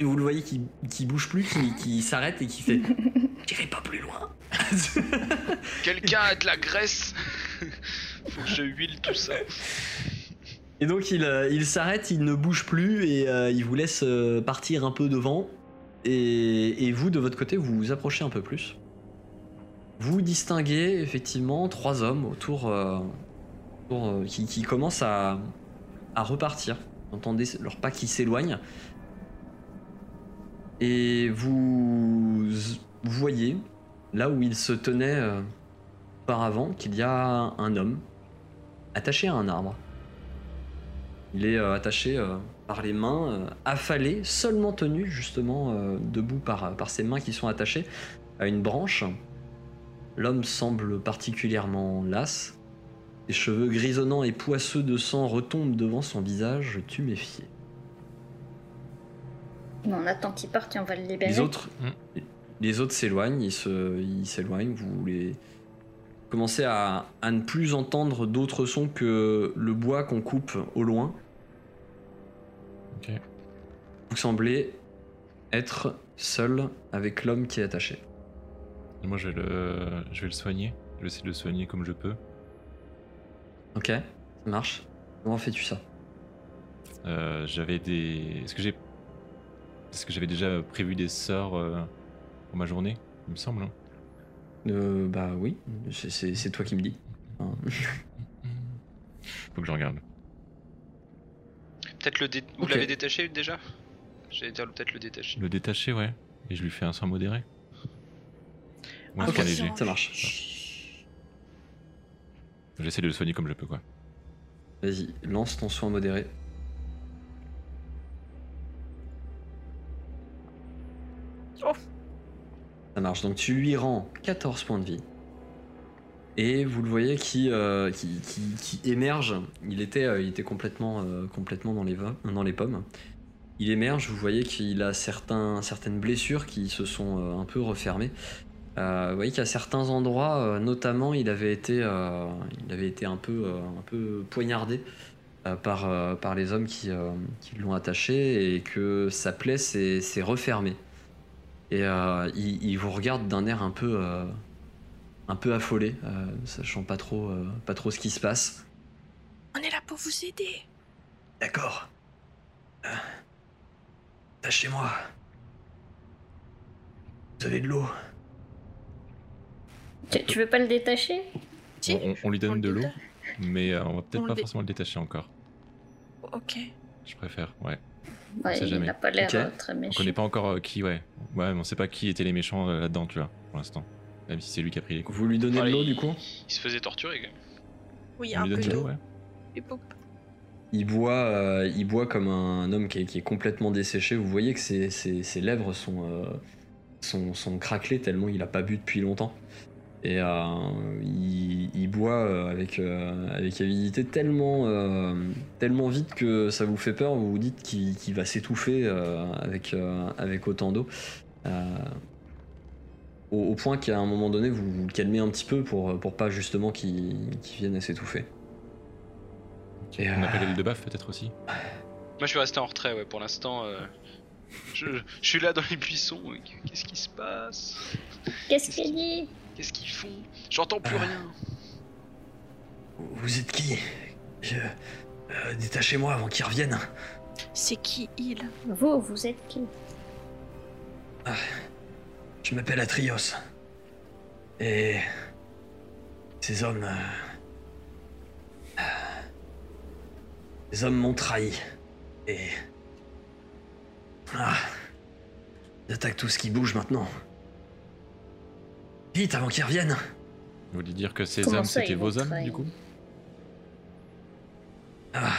Et vous le voyez qui, qui bouge plus, qui, qui s'arrête et qui fait J'irai pas plus loin. Quelqu'un a de la graisse Faut que je huile tout ça. Et donc il, il s'arrête, il ne bouge plus et il vous laisse partir un peu devant. Et, vous, de votre côté, vous vous approchez un peu plus. Vous distinguez effectivement trois hommes autour, euh, euh, qui, commencent à, repartir. Vous entendez leurs pas qui s'éloignent. Et vous, voyez, là où ils se tenaient euh, auparavant, qu'il y a un homme attaché à un arbre. Il est euh, attaché par les mains, euh, affalé, seulement tenu justement euh, debout par, par ses mains qui sont attachées à une branche. L'homme semble particulièrement las. Ses cheveux grisonnants et poisseux de sang retombent devant son visage tuméfié. On attend qu'il parte et on va le libérer. Les autres, les autres s'éloignent, ils se, ils s'éloignent. Vous les commencez à, à ne plus entendre d'autres sons que le bois qu'on coupe au loin. Ok. Vous semblez être seul avec l'homme qui est attaché. Et moi, je vais le, je vais le soigner. Je vais essayer de le soigner comme je peux. Ok, ça marche. Comment fais-tu ça? Euh, j'avais des. Est-ce que j'ai. Est-ce que j'avais déjà prévu des sorts euh, pour ma journée? Il me semble. hein. euh, Bah oui, c'est- toi qui me dis. Faut que je regarde. Peut-être le dé... Vous l'avez détaché déjà? J'allais dire peut-être le détacher. Le détacher, ouais. Et je lui fais un sang modéré. Ah, ça marche. J'essaie de le soigner comme je peux, quoi. Vas-y, lance ton soin modéré. Oh. Ça marche, donc tu lui rends 14 points de vie. Et vous le voyez qui, euh, qui, émerge. Il était, euh, il était complètement, euh, complètement dans, les dans les pommes. Il émerge, vous voyez qu'il a certains, certaines blessures qui se sont un peu refermées. Vous voyez qu'à certains endroits, notamment, il avait été, il avait été un, peu, un peu poignardé par, par les hommes qui, qui l'ont attaché et que sa plaie s'est refermée. Et il, il vous regarde d'un air un peu, un peu affolé, euh, sachant pas trop, euh, pas trop ce qui se passe. On est là pour vous aider. D'accord. Tâchez-moi. Vous avez de l'eau Tu, tu veux pas le détacher? Si, on, on- on lui donne de l'eau, mais euh, on va peut-être On pas le forcément le détacher encore. Ok. Je préfère, ouais. Ouais, sait il jamais. n'a pas l'air euh, très On méchant. connaît pas encore euh, qui, ouais. Ouais, mais on sait pas qui étaient les méchants euh, là-dedans, tu vois, pour l'instant. Même si c'est lui qui a pris les coups. Vous lui donnez de l'eau du coup Il se faisait torturer quand même. Oui, un peu donne de l'eau, d'eau. ouais. Et pop. Il boit, euh, il boit comme un homme qui est, qui est complètement desséché. Vous voyez que ses, ses- ses lèvres sont, euh, sont, sont craquelées tellement il a pas bu depuis longtemps. Et euh, il, il boit euh, avec, euh, avec avidité tellement, euh, tellement vite que ça vous fait peur. Vous vous dites qu'il va s'étouffer euh, avec, euh, avec autant d'eau. Euh, au, au point qu'à un moment donné, vous vous le calmez un petit peu pour, pour pas justement qu'il vienne à s'étouffer. Et, On euh, appelle le de baf peut-être aussi. Moi je suis resté en retrait, ouais, pour l'instant. euh, je, je suis là dans les buissons. et Qu'est-ce qui se passe? Qu'est-ce qu'il dit? Qu'est-ce qu'ils font? J'entends plus Ah. rien. Vous êtes qui? Je- euh, Détachez-moi avant qu'ils reviennent. C'est qui il? Vous, vous êtes qui? Je m'appelle Atrios. Et ces hommes... euh, Ces hommes m'ont trahi. Et... Ah. Ils attaquent tout ce qui bouge maintenant. Vite avant qu'ils reviennent. Vous voulez dire que ces Comment hommes c'était vos hommes du coup? Ah.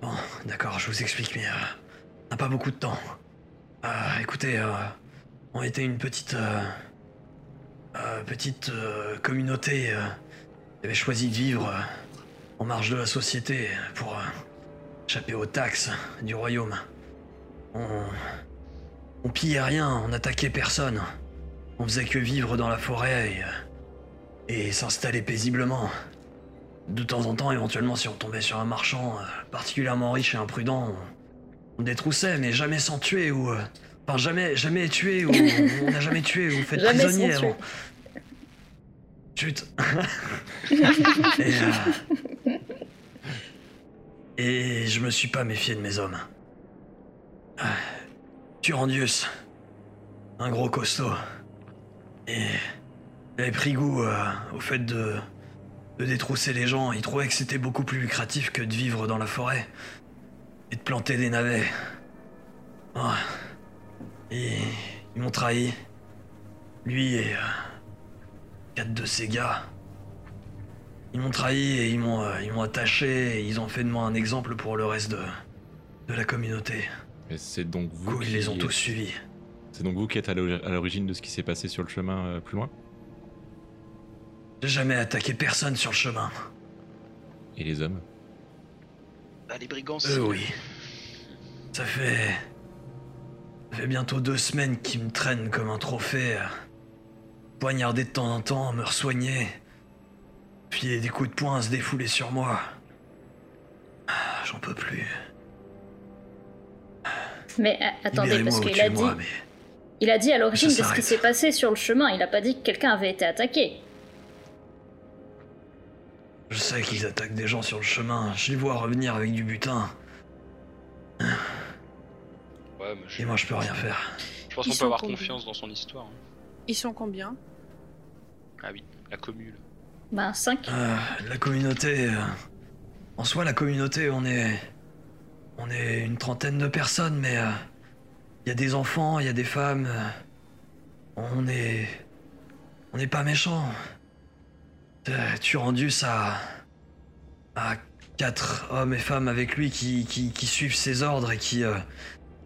Bon, d'accord, je vous explique, mais euh, on n'a pas beaucoup de temps. Euh, écoutez, euh, on était une petite, euh, euh, euh, communauté qui avait choisi de vivre en marge de la société pour échapper aux taxes du royaume. On, pillait rien, on attaquait personne. On faisait que vivre dans la forêt et, s'installer paisiblement. De temps en temps, éventuellement, si on tombait sur un marchand particulièrement riche et imprudent, on, on détroussait, mais jamais sans tuer ou. Euh, Enfin, jamais, jamais tué ou. on n'a jamais tué ou fait Jamais prisonnier avant. Chut. et, euh, et je me suis pas méfié de mes hommes. Ah, Turandius, un gros costaud. Et il avait pris goût euh, au fait de, de détrousser les gens. Il trouvait que c'était beaucoup plus lucratif que de vivre dans la forêt et de planter des navets. Ah. Et ils m'ont trahi. Lui et euh, quatre de ses gars. Ils m'ont trahi et ils m'ont euh, ils m'ont attaché et ils ont fait de moi un exemple pour le reste de, de la communauté. Et c'est donc vous coup, ils qui... les ont tous suivis. C'est donc vous qui êtes à l'ori- à l'origine de ce qui s'est passé sur le chemin euh, plus loin? J'ai jamais attaqué personne sur le chemin. Et les hommes? Ah, les brigands, Eux, oui. Ça fait. Ça fait bientôt deux semaines qu'ils me traînent comme un trophée. Poignarder de temps en temps, me soigner. Puis des coups de poing se défouler sur moi. J'en peux plus. Mais attendez, parce qu'il a dit, mais. il a dit à l'origine de ce qui s'est passé sur le chemin. Il a pas dit que quelqu'un avait été attaqué. Je sais qu'ils attaquent des gens sur le chemin. Je les vois revenir avec du butin. Ouais, mais je, Et moi, je peux rien faire. je pense qu'on peut avoir combien confiance dans son histoire. hein. Ils sont combien? Ah oui, la commune. Ben 5. Euh, la communauté. euh, En soi, la communauté, on est. On est une trentaine de personnes, mais. Il y a des enfants, il y a des femmes. euh, On est. On n'est pas méchants. Euh, Turandus a. a quatre hommes et femmes avec lui qui, qui, qui suivent ses ordres et qui. euh,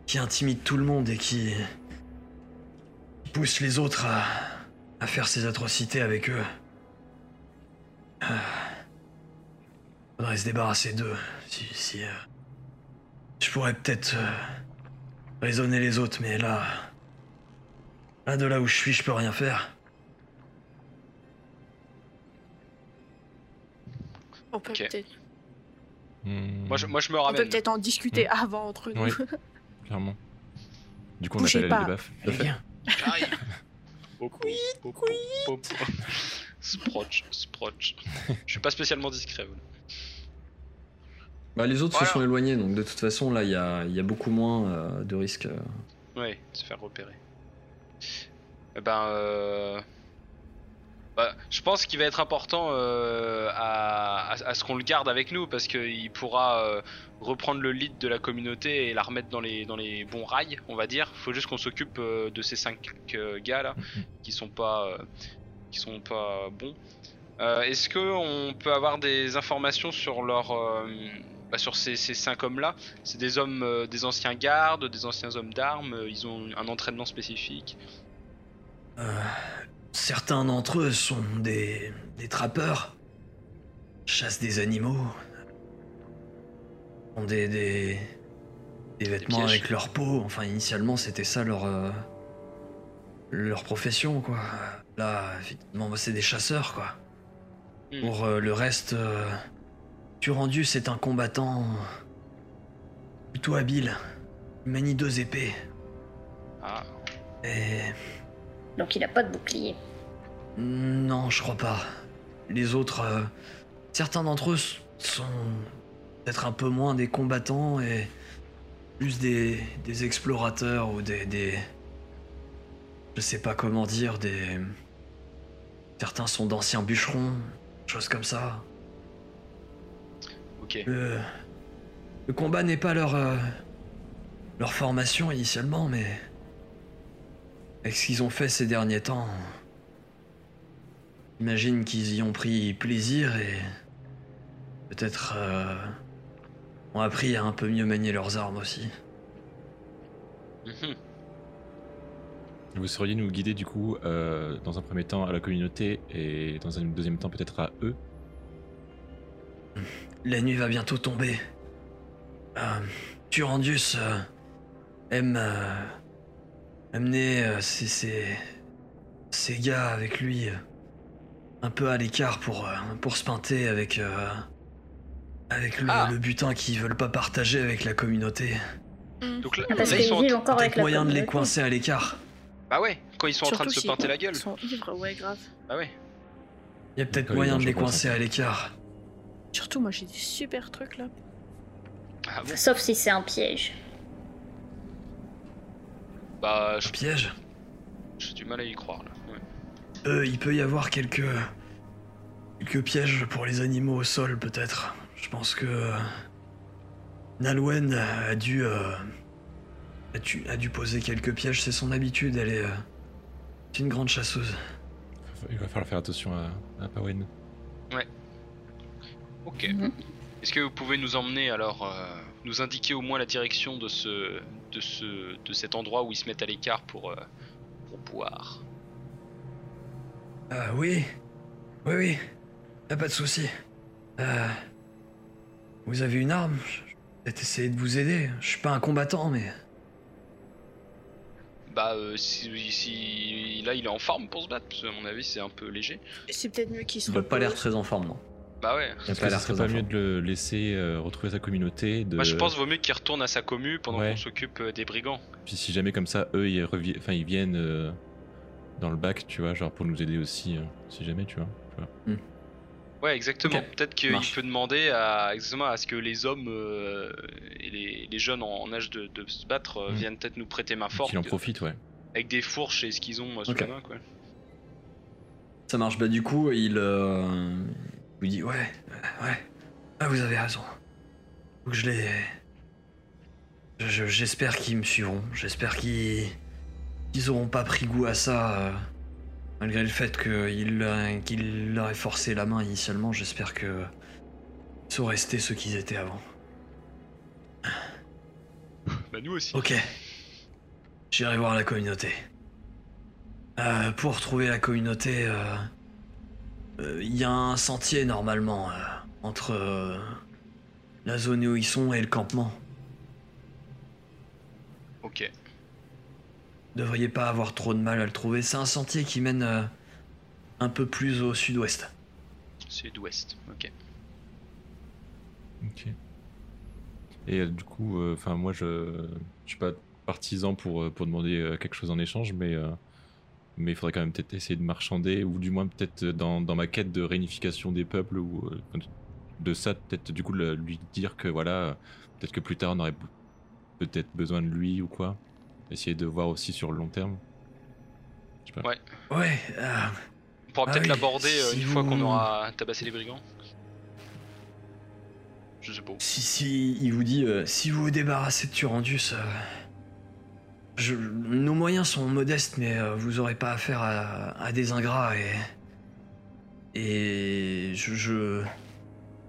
qui intimident tout le monde et qui. qui pousse les autres à, à faire ces atrocités avec eux. Ah. Faudrait se débarrasser d'eux. Si, si. euh, je pourrais peut-être euh, raisonner les autres, mais là. Là, de là où je suis, je peux rien faire. On peut peut-être Hmm, Moi je, moi, je me on peut ramène. peut-être en discuter avant entre nous. Oui. Clairement. Du coup, on Bougez appelle pas. les baffes. Allez, viens. J'arrive. Sproch, sproch. Je suis pas spécialement discret. voilà. Bah, les autres Voilà. se sont éloignés, donc de toute façon, là, il y a, il y a beaucoup moins euh, de risques. euh. Ouais, de se faire repérer. Eh ben, euh... bah, je pense qu'il va être important euh, à, à- à ce qu'on le garde avec nous parce qu'il pourra euh, reprendre le lead de la communauté et la remettre dans les, dans les bons rails, on va dire. Faut juste qu'on s'occupe euh, de ces cinq euh, gars là qui sont pas, euh, qui sont pas bons. Est-ce que on peut avoir des informations sur leur, bah, sur ces, ces cinq hommes là C'est des hommes, des anciens gardes, des anciens hommes d'armes. Ils ont un entraînement spécifique? Certains d'entre eux sont des, des trappeurs, chassent des animaux, ont des, des, des vêtements avec leur peau. Enfin, initialement, c'était ça leur, euh, leur profession, quoi. Là, effectivement, bah, c'est des chasseurs, quoi. Hmm. Pour euh, le reste, euh, Turandus est un combattant plutôt habile. Il manie deux épées. Ah, Et Donc il a pas de bouclier. Non, je crois pas. Les autres, euh, certains d'entre eux sont peut-être un peu moins des combattants et plus des, des explorateurs ou des, des. Je sais pas comment dire, des. Certains sont d'anciens bûcherons, choses comme ça. ok. Le, le combat n'est pas leur. euh, leur formation initialement, mais. Avec ce qu'ils ont fait ces derniers temps. J'imagine qu'ils y ont pris plaisir et. Peut-être. euh, ont appris à un peu mieux manier leurs armes aussi. Mhm. Vous sauriez nous guider du coup, euh, dans un premier temps à la communauté et dans un deuxième temps peut-être à eux? La nuit va bientôt tomber. Euh, Turandus euh, aime euh, amener euh, ses, ses- ses gars avec lui euh, un peu à l'écart pour, euh, pour se pinter avec, euh, avec le, Ah. le butin qu'ils veulent pas partager avec la communauté. Donc là, Ah, Parce là, ils sont vivent encore avec la moyen de les coincer à l'écart. Bah ouais, quand ils sont en train de se pinter la gueule. Ils sont ivres, ouais, grave. Bah ouais. Il y a peut-être moyen de les coincer ça. à l'écart. Surtout, moi j'ai des super trucs là. Ah bon Sauf si c'est un piège. Bah, je- Un piège j'ai du mal à y croire là. Ouais. Euh, il peut y avoir quelques. quelques pièges pour les animaux au sol, peut-être. Je pense que. euh, Nalwen a dû. euh, a, dû a dû poser quelques pièges, c'est son habitude, elle est. euh, c'est une grande chasseuse. Il va falloir faire attention à, à Pawen. Ok. Mhm. Est-ce que vous pouvez nous emmener alors, euh, nous indiquer au moins la direction de ce, de ce, de cet endroit où ils se mettent à l'écart pour, euh, pour boire? Ah oui. Oui, oui. Y a pas de souci. Euh, vous avez une arme Je vais peut-être essayer de vous aider. Je suis pas un combattant, mais. Bah, euh, si, si là il est en forme pour se battre, parce que à mon avis c'est un peu léger. C'est peut-être mieux qu'ils se Il a pas l'air très en forme, non. Bah ouais. Il a pas l'air serait très pas en mieux forme. de le laisser euh, retrouver sa communauté de... Moi je pense vaut mieux qu'il retourne à sa commu pendant Ouais. qu'on s'occupe euh, des brigands. Puis si jamais comme ça, eux, ils, revi- enfin, ils viennent euh, dans le bac, tu vois, genre pour nous aider aussi, euh, si jamais, tu vois. tu vois. Ouais, exactement. Peut-être qu'il peut demander à, exactement, à ce que les hommes euh, et les, les jeunes en, en âge de, de se battre euh, Mm. viennent peut-être nous prêter main forte Qu'ils en profitent, ouais. avec des fourches et ce qu'ils ont euh, sous la main. Quoi. Ça marche. Bah, du coup, il euh, vous dit Ouais, ouais. Ah, vous avez raison. Faut que je les. je- je- J'espère qu'ils me suivront. J'espère qu'ils. qu'ils auront pas pris goût à ça. Malgré le fait qu'il qu'il leur ait forcé la main initialement, j'espère que. Sont restés ceux qu'ils étaient avant. Bah nous aussi. Ok. J'irai voir la communauté. Euh, pour trouver la communauté, euh, euh, il y a un sentier normalement entre la zone où ils sont et le campement. Ok. Devriez pas avoir trop de mal à le trouver. C'est un sentier qui mène euh, un peu plus au sud-ouest. Sud-ouest. Ok. Ok. Et euh, du coup, enfin moi je, je suis pas partisan pour, euh, pour demander euh, quelque chose en échange, mais euh, mais il faudrait quand même peut-être essayer de marchander ou du moins peut-être dans, dans ma quête de réunification des peuples ou euh, de ça peut-être du coup le- lui dire que voilà euh, peut-être que plus tard on aurait peut-être besoin de lui ou quoi. Essayer de voir aussi sur le long terme. Je sais pas. Ouais. Ouais, euh, On pourra Ah peut-être oui, l'aborder euh, si une fois qu'on vous- aura tabassé les brigands. Je sais pas. si, si, il vous dit, euh, si vous vous débarrassez de Turandus, euh, je- nos moyens sont modestes, mais euh, vous aurez pas affaire à, à des ingrats et. Et je. je-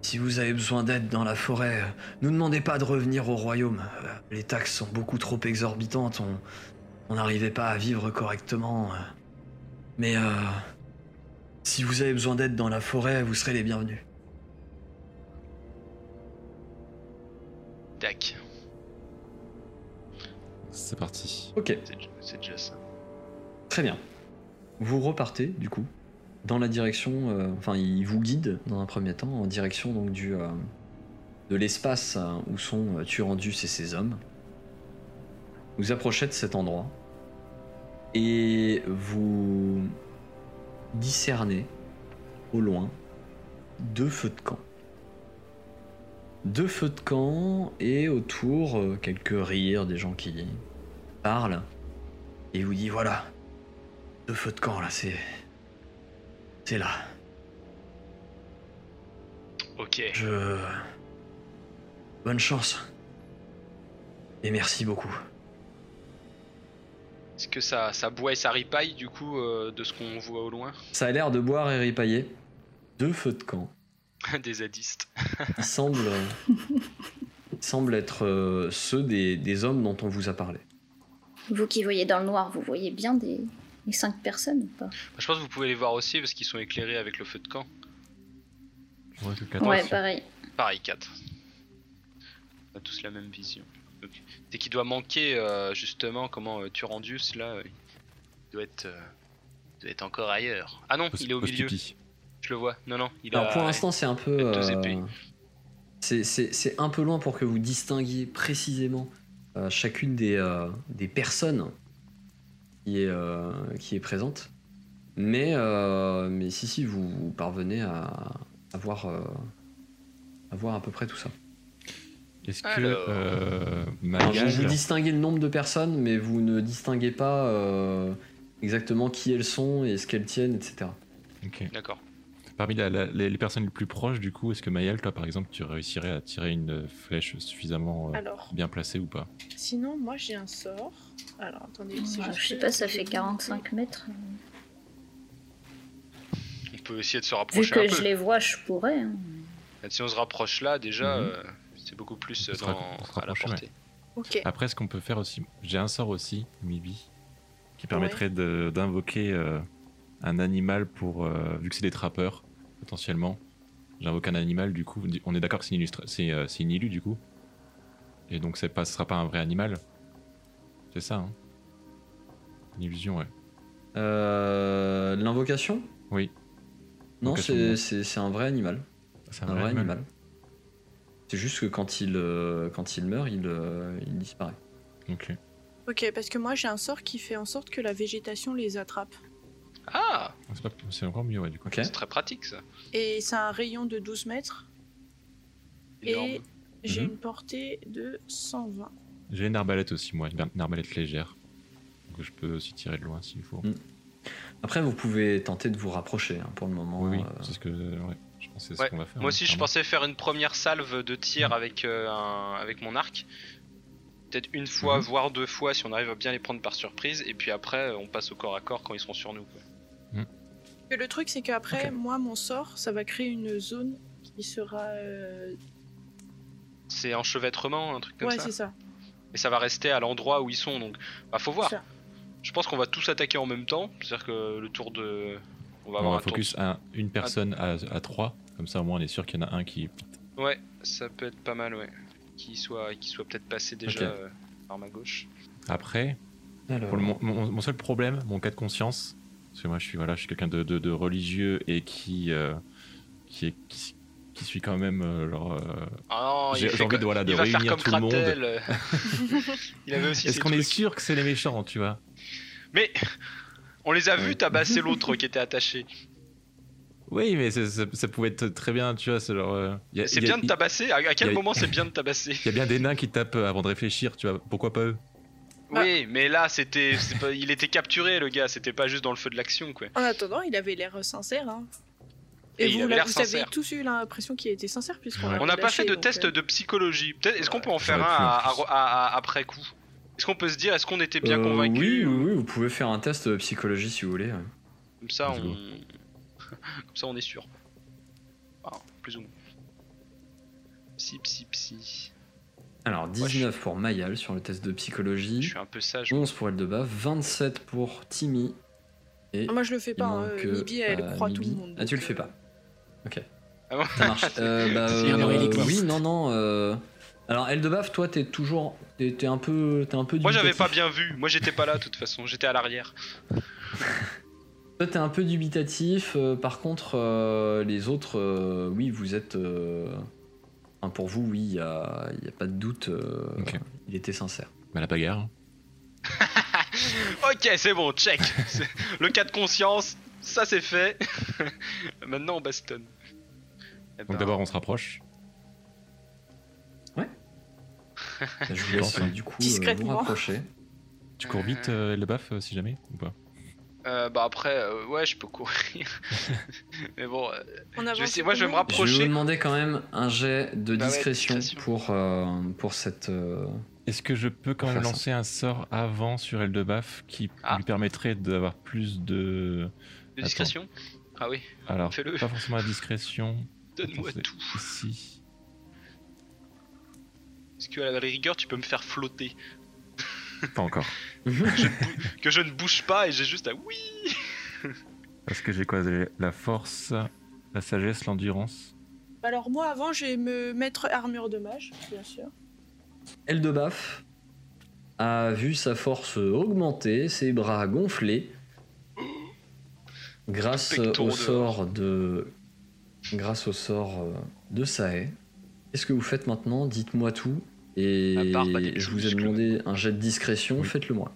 si vous avez besoin d'aide dans la forêt, ne demandez pas de revenir au royaume. Euh, Les taxes sont beaucoup trop exorbitantes, on n'arrivait pas à vivre correctement. euh. Mais euh, si vous avez besoin d'aide dans la forêt, vous serez les bienvenus. Tac. C'est parti. Ok, C'est c'est déjà ça. très bien. Vous repartez du coup dans la direction, euh, enfin il vous guide dans un premier temps en direction donc du euh, de l'espace euh, où sont Turandus et ses hommes. Vous approchez de cet endroit et vous discernez au loin deux feux de camp. Deux feux de camp et autour quelques rires des gens qui parlent et vous dit voilà deux feux de camp là c'est c'est là. Ok. Je. Bonne chance. Et merci beaucoup. Est-ce que ça, ça boit et ça ripaille du coup euh, de ce qu'on voit au loin? Ça a l'air de boire et ripailler. Deux feux de camp. Des zadistes. Ils semblent, ils semblent être euh, ceux des, des hommes dont on vous a parlé. Vous qui voyez dans le noir, vous voyez bien des les cinq personnes ou pas? Je pense que vous pouvez les voir aussi parce qu'ils sont éclairés avec le feu de camp. Ouais, que 14. Ouais, pareil. Pareil, 4. On a tous la même vision. Dès qu'il doit manquer euh, justement comment euh, Turandius là, euh, il doit être, euh, il doit être encore ailleurs. Ah non, Post- il est au milieu. Je le vois. Non non, il Alors a. pour l'instant c'est un peu... euh, c'est- c'est c'est un peu loin pour que vous distinguiez précisément euh, chacune des, euh, des personnes qui est, euh, qui est présente. Mais, euh, mais si, si, vous, vous parvenez à, à, voir, euh, à voir à peu près tout ça. Est-ce que Alors. euh, Alors, vous, vous distinguez le nombre de personnes, mais vous ne distinguez pas euh, exactement qui elles sont et ce qu'elles tiennent, etc. Ok. D'accord. Parmi la- la- les, les personnes les plus proches, du coup, est-ce que Mayal, toi par exemple, tu réussirais à tirer une flèche suffisamment euh, Alors, bien placée ou pas? sinon, moi j'ai un sort. Alors, attendez, Ouais, juste je sais que pas, ça fait une 45 mètres. On peut essayer de se Vu rapprocher que un je peu. les vois, je pourrais. hein. Si on se rapproche là, déjà, Mhm. euh, c'est beaucoup plus euh, On se dans, à la portée. Après, ce qu'on peut faire aussi, j'ai un sort aussi, Mibi, qui permettrait de- d'invoquer euh, un animal pour, euh, vu que c'est des trappeurs, potentiellement. J'invoque un animal, du coup, on est d'accord que c'est une, c'est, euh, c'est une illu, du coup. Et donc, c'est pas, ce sera pas un vrai animal. C'est ça, hein Une illusion, ouais. Euh, L'invocation? Oui. Non, c'est un vrai animal. C'est Un vrai animal. C'est juste que quand il, euh, quand il meurt, il, euh, il disparaît. Ok. Ok, parce que moi j'ai un sort qui fait en sorte que la végétation les attrape. Ah, C'est pas- C'est encore mieux, ouais, du coup. Ok c'est très pratique ça. Et c'est un rayon de 12 mètres. Énorme. Et j'ai Mhm. une portée de 120. J'ai une arbalète aussi, moi, une arbalète légère. Donc, je peux aussi tirer de loin s'il faut. Mm. Après, vous pouvez tenter de vous rapprocher hein, pour le moment. Oui, oui, euh, c'est ce que. Ouais, je pense que c'est Ouais, ce qu'on va faire. Moi hein, aussi, je clairement. pensais faire une première salve de tir Mhm. avec, euh, un- avec mon arc. Peut-être une fois, Mhm. voire deux fois si on arrive à bien les prendre par surprise. Et puis après, on passe au corps à corps quand ils seront sur nous. quoi. Et le truc c'est qu'après, Ok. moi mon sort, ça va créer une zone qui sera. euh, C'est enchevêtrement, un truc comme Ouais, ça. c'est ça. Et ça va rester à l'endroit où ils sont. Donc, bah, faut voir. Ça. Je pense qu'on va tous attaquer en même temps. C'est-à-dire que le tour de. On va On avoir va un tour. focus à une personne à, à trois. Comme ça, au moins, on est sûr qu'il y en a un qui. Ouais, ça peut être pas mal, ouais. Qui soit, qui soit peut-être passé déjà euh, par ma gauche. Après, Alors, pour le- mon, seul problème, mon cas de conscience, parce que moi, je suis voilà, je suis quelqu'un de, de- de religieux et qui euh, qui est qui, qui suis quand même euh, genre. euh, Ah J'ai- envie de, voilà, de réunir tout le monde. Est-ce qu'on est sûr que c'est les méchants, tu vois? Mais on les a vus Ouais. tabasser l'autre qui était attaché. Oui, mais c'est- ça, ça pouvait être très bien, tu vois. C'est genre. euh, C'est y a- bien de tabasser. À, à quel a- moment c'est bien de tabasser Il y a bien des nains qui tapent euh, avant de réfléchir, tu vois. Pourquoi pas eux? Oui, mais là c'était, c'est pas- il était capturé le gars. C'était pas juste dans le feu de l'action quoi. En attendant, il avait l'air sincère. Hein. Et Et, il vous, là, vous avez tous eu l'impression qu'il était sincère puisqu'on Ouais. On n'a pas fait de test euh, de psychologie. Peut-être, est-ce qu'on peut en faire un à- à- à- après coup? Est-ce qu'on peut se dire, est-ce qu'on était bien euh, convaincu oui, oui, oui, vous pouvez faire un test de psychologie si vous voulez. Comme ça, on... Comme ça, on est sûr. Enfin, plus ou moins. Psy, psy, psy. Alors, 19 pour Mayal sur le test de Je psychologie, suis un peu sage. 11 pour Eldebaf, 27 pour Timmy. Et Ah, moi, je le fais pas. hein. manque, Mibi, elle euh, croit tout le monde. Ah, tu le fais euh, pas. Ok. Ah bon Ça marche. Euh, bah, Si, euh, oui, non, non. euh, Alors, Eldebaf, toi, t'es toujours. T'es un peu. T'es un peu Moi, j'avais pas bien vu. Moi, j'étais pas là, de toute façon. J'étais à l'arrière. Toi, t'es un peu dubitatif. euh, par contre, euh, les autres, euh, oui, vous êtes. euh, enfin, pour vous, oui, il n'y a, y a pas de doute. euh. Il était sincère. Bah, la bagarre. Ok, c'est bon, check. Le cas de conscience, ça c'est fait. Maintenant, on bastonne. Eh Donc ben, d'abord, on se rapproche. Je vous laisse du coup euh, vous discrètement. rapprocher. Tu cours vite, euh, le baf, si jamais ou pas? Euh, bah après, euh, ouais, je peux courir. Mais bon, euh, On je essayer- moi, je vais me comment Je vais vous rapprocher. demander quand même un jet de Bah ouais, discrétion, pour, euh, pour cette. euh, Est-ce que je peux quand même ça. lancer un sort avant sur Eldebaf qui Ah. lui permettrait d'avoir plus de. De discrétion Ah oui, Alors, Fais-le. pas forcément la discrétion. donne-moi tout. Ici. Est-ce qu'à la rigueur, tu peux me faire flotter Pas encore. Que je ne bouge pas et j'ai juste à oui Parce que j'ai quoi La force, la sagesse, l'endurance. Alors, moi, avant, je vais me mettre armure de mage, bien sûr. Eldebaf a vu sa force augmenter, ses bras gonfler, grâce Pectoraux au sort de, grâce au sort euh, de Sae. Qu'est-ce que vous faites maintenant? Dites-moi tout. Et des je vous ai demandé un jet de discrétion, Oui. faites-le moi.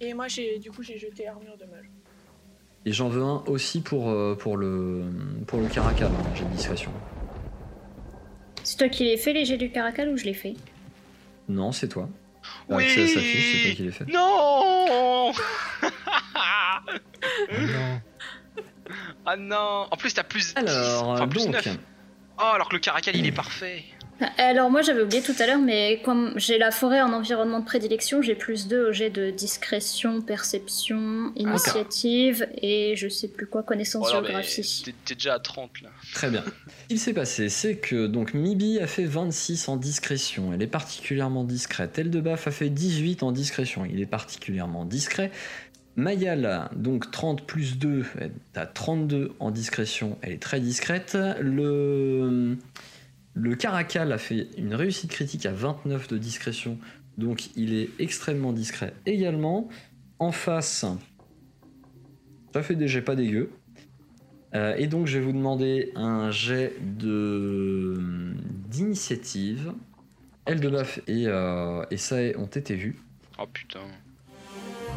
Et moi, j'ai du coup, j'ai jeté armure de mage. Et j'en veux un aussi pour, euh, pour le, pour le caracal, un jet de discrétion. C'est toi qui l'ai fait, les jets du caracal, ou je l'ai fait? Non, c'est toi. Ah, Oui c'est toi qui l'as fait. Non non. Ah non En plus, t'as plus 10 Alors, Enfin, plus donc, 9 Oh, alors que le caracal, il est parfait Alors moi j'avais oublié tout à l'heure, mais comme j'ai la forêt en environnement de prédilection, j'ai plus 2 au jet de discrétion, perception, initiative et je sais plus quoi, connaissance Oh géographie. t'es- T'es déjà à 30 là. Très bien. Ce qu'il s'est passé, c'est que donc Mibi a fait 26 en discrétion. Elle est particulièrement discrète. Eldebaf a fait 18 en discrétion. Il est particulièrement discret. Mayal, donc 30 plus 2, t'as 32 en discrétion. Elle est très discrète. Le, le Caracal a fait une réussite critique à 29 de discrétion. Donc il est extrêmement discret également. En face, ça fait des jets pas dégueux. Euh, et donc je vais vous demander un jet de d'initiative. Eldebaf et, euh, et Sae ont été vus. Oh putain.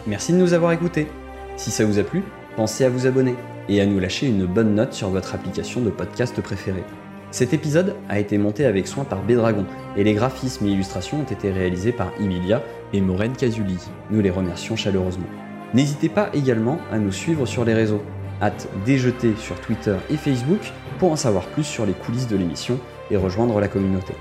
Merci de nous avoir écoutés. Si ça vous a plu, pensez à vous abonner et à nous lâcher une bonne note sur votre application de podcast préférée. Cet épisode a été monté avec soin par Bédragon et les graphismes et illustrations ont été réalisés par Emilia et Maureen Casuli. Nous les remercions chaleureusement. N'hésitez pas également à nous suivre sur les réseaux. Hâte déjeter sur Twitter et Facebook pour en savoir plus sur les coulisses de l'émission et rejoindre la communauté.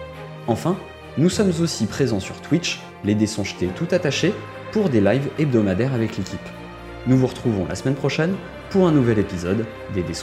Enfin, nous sommes aussi présents sur Twitch, les dés tout attachés, pour des lives hebdomadaires avec l'équipe. Nous vous retrouvons la semaine prochaine pour un nouvel épisode des dés.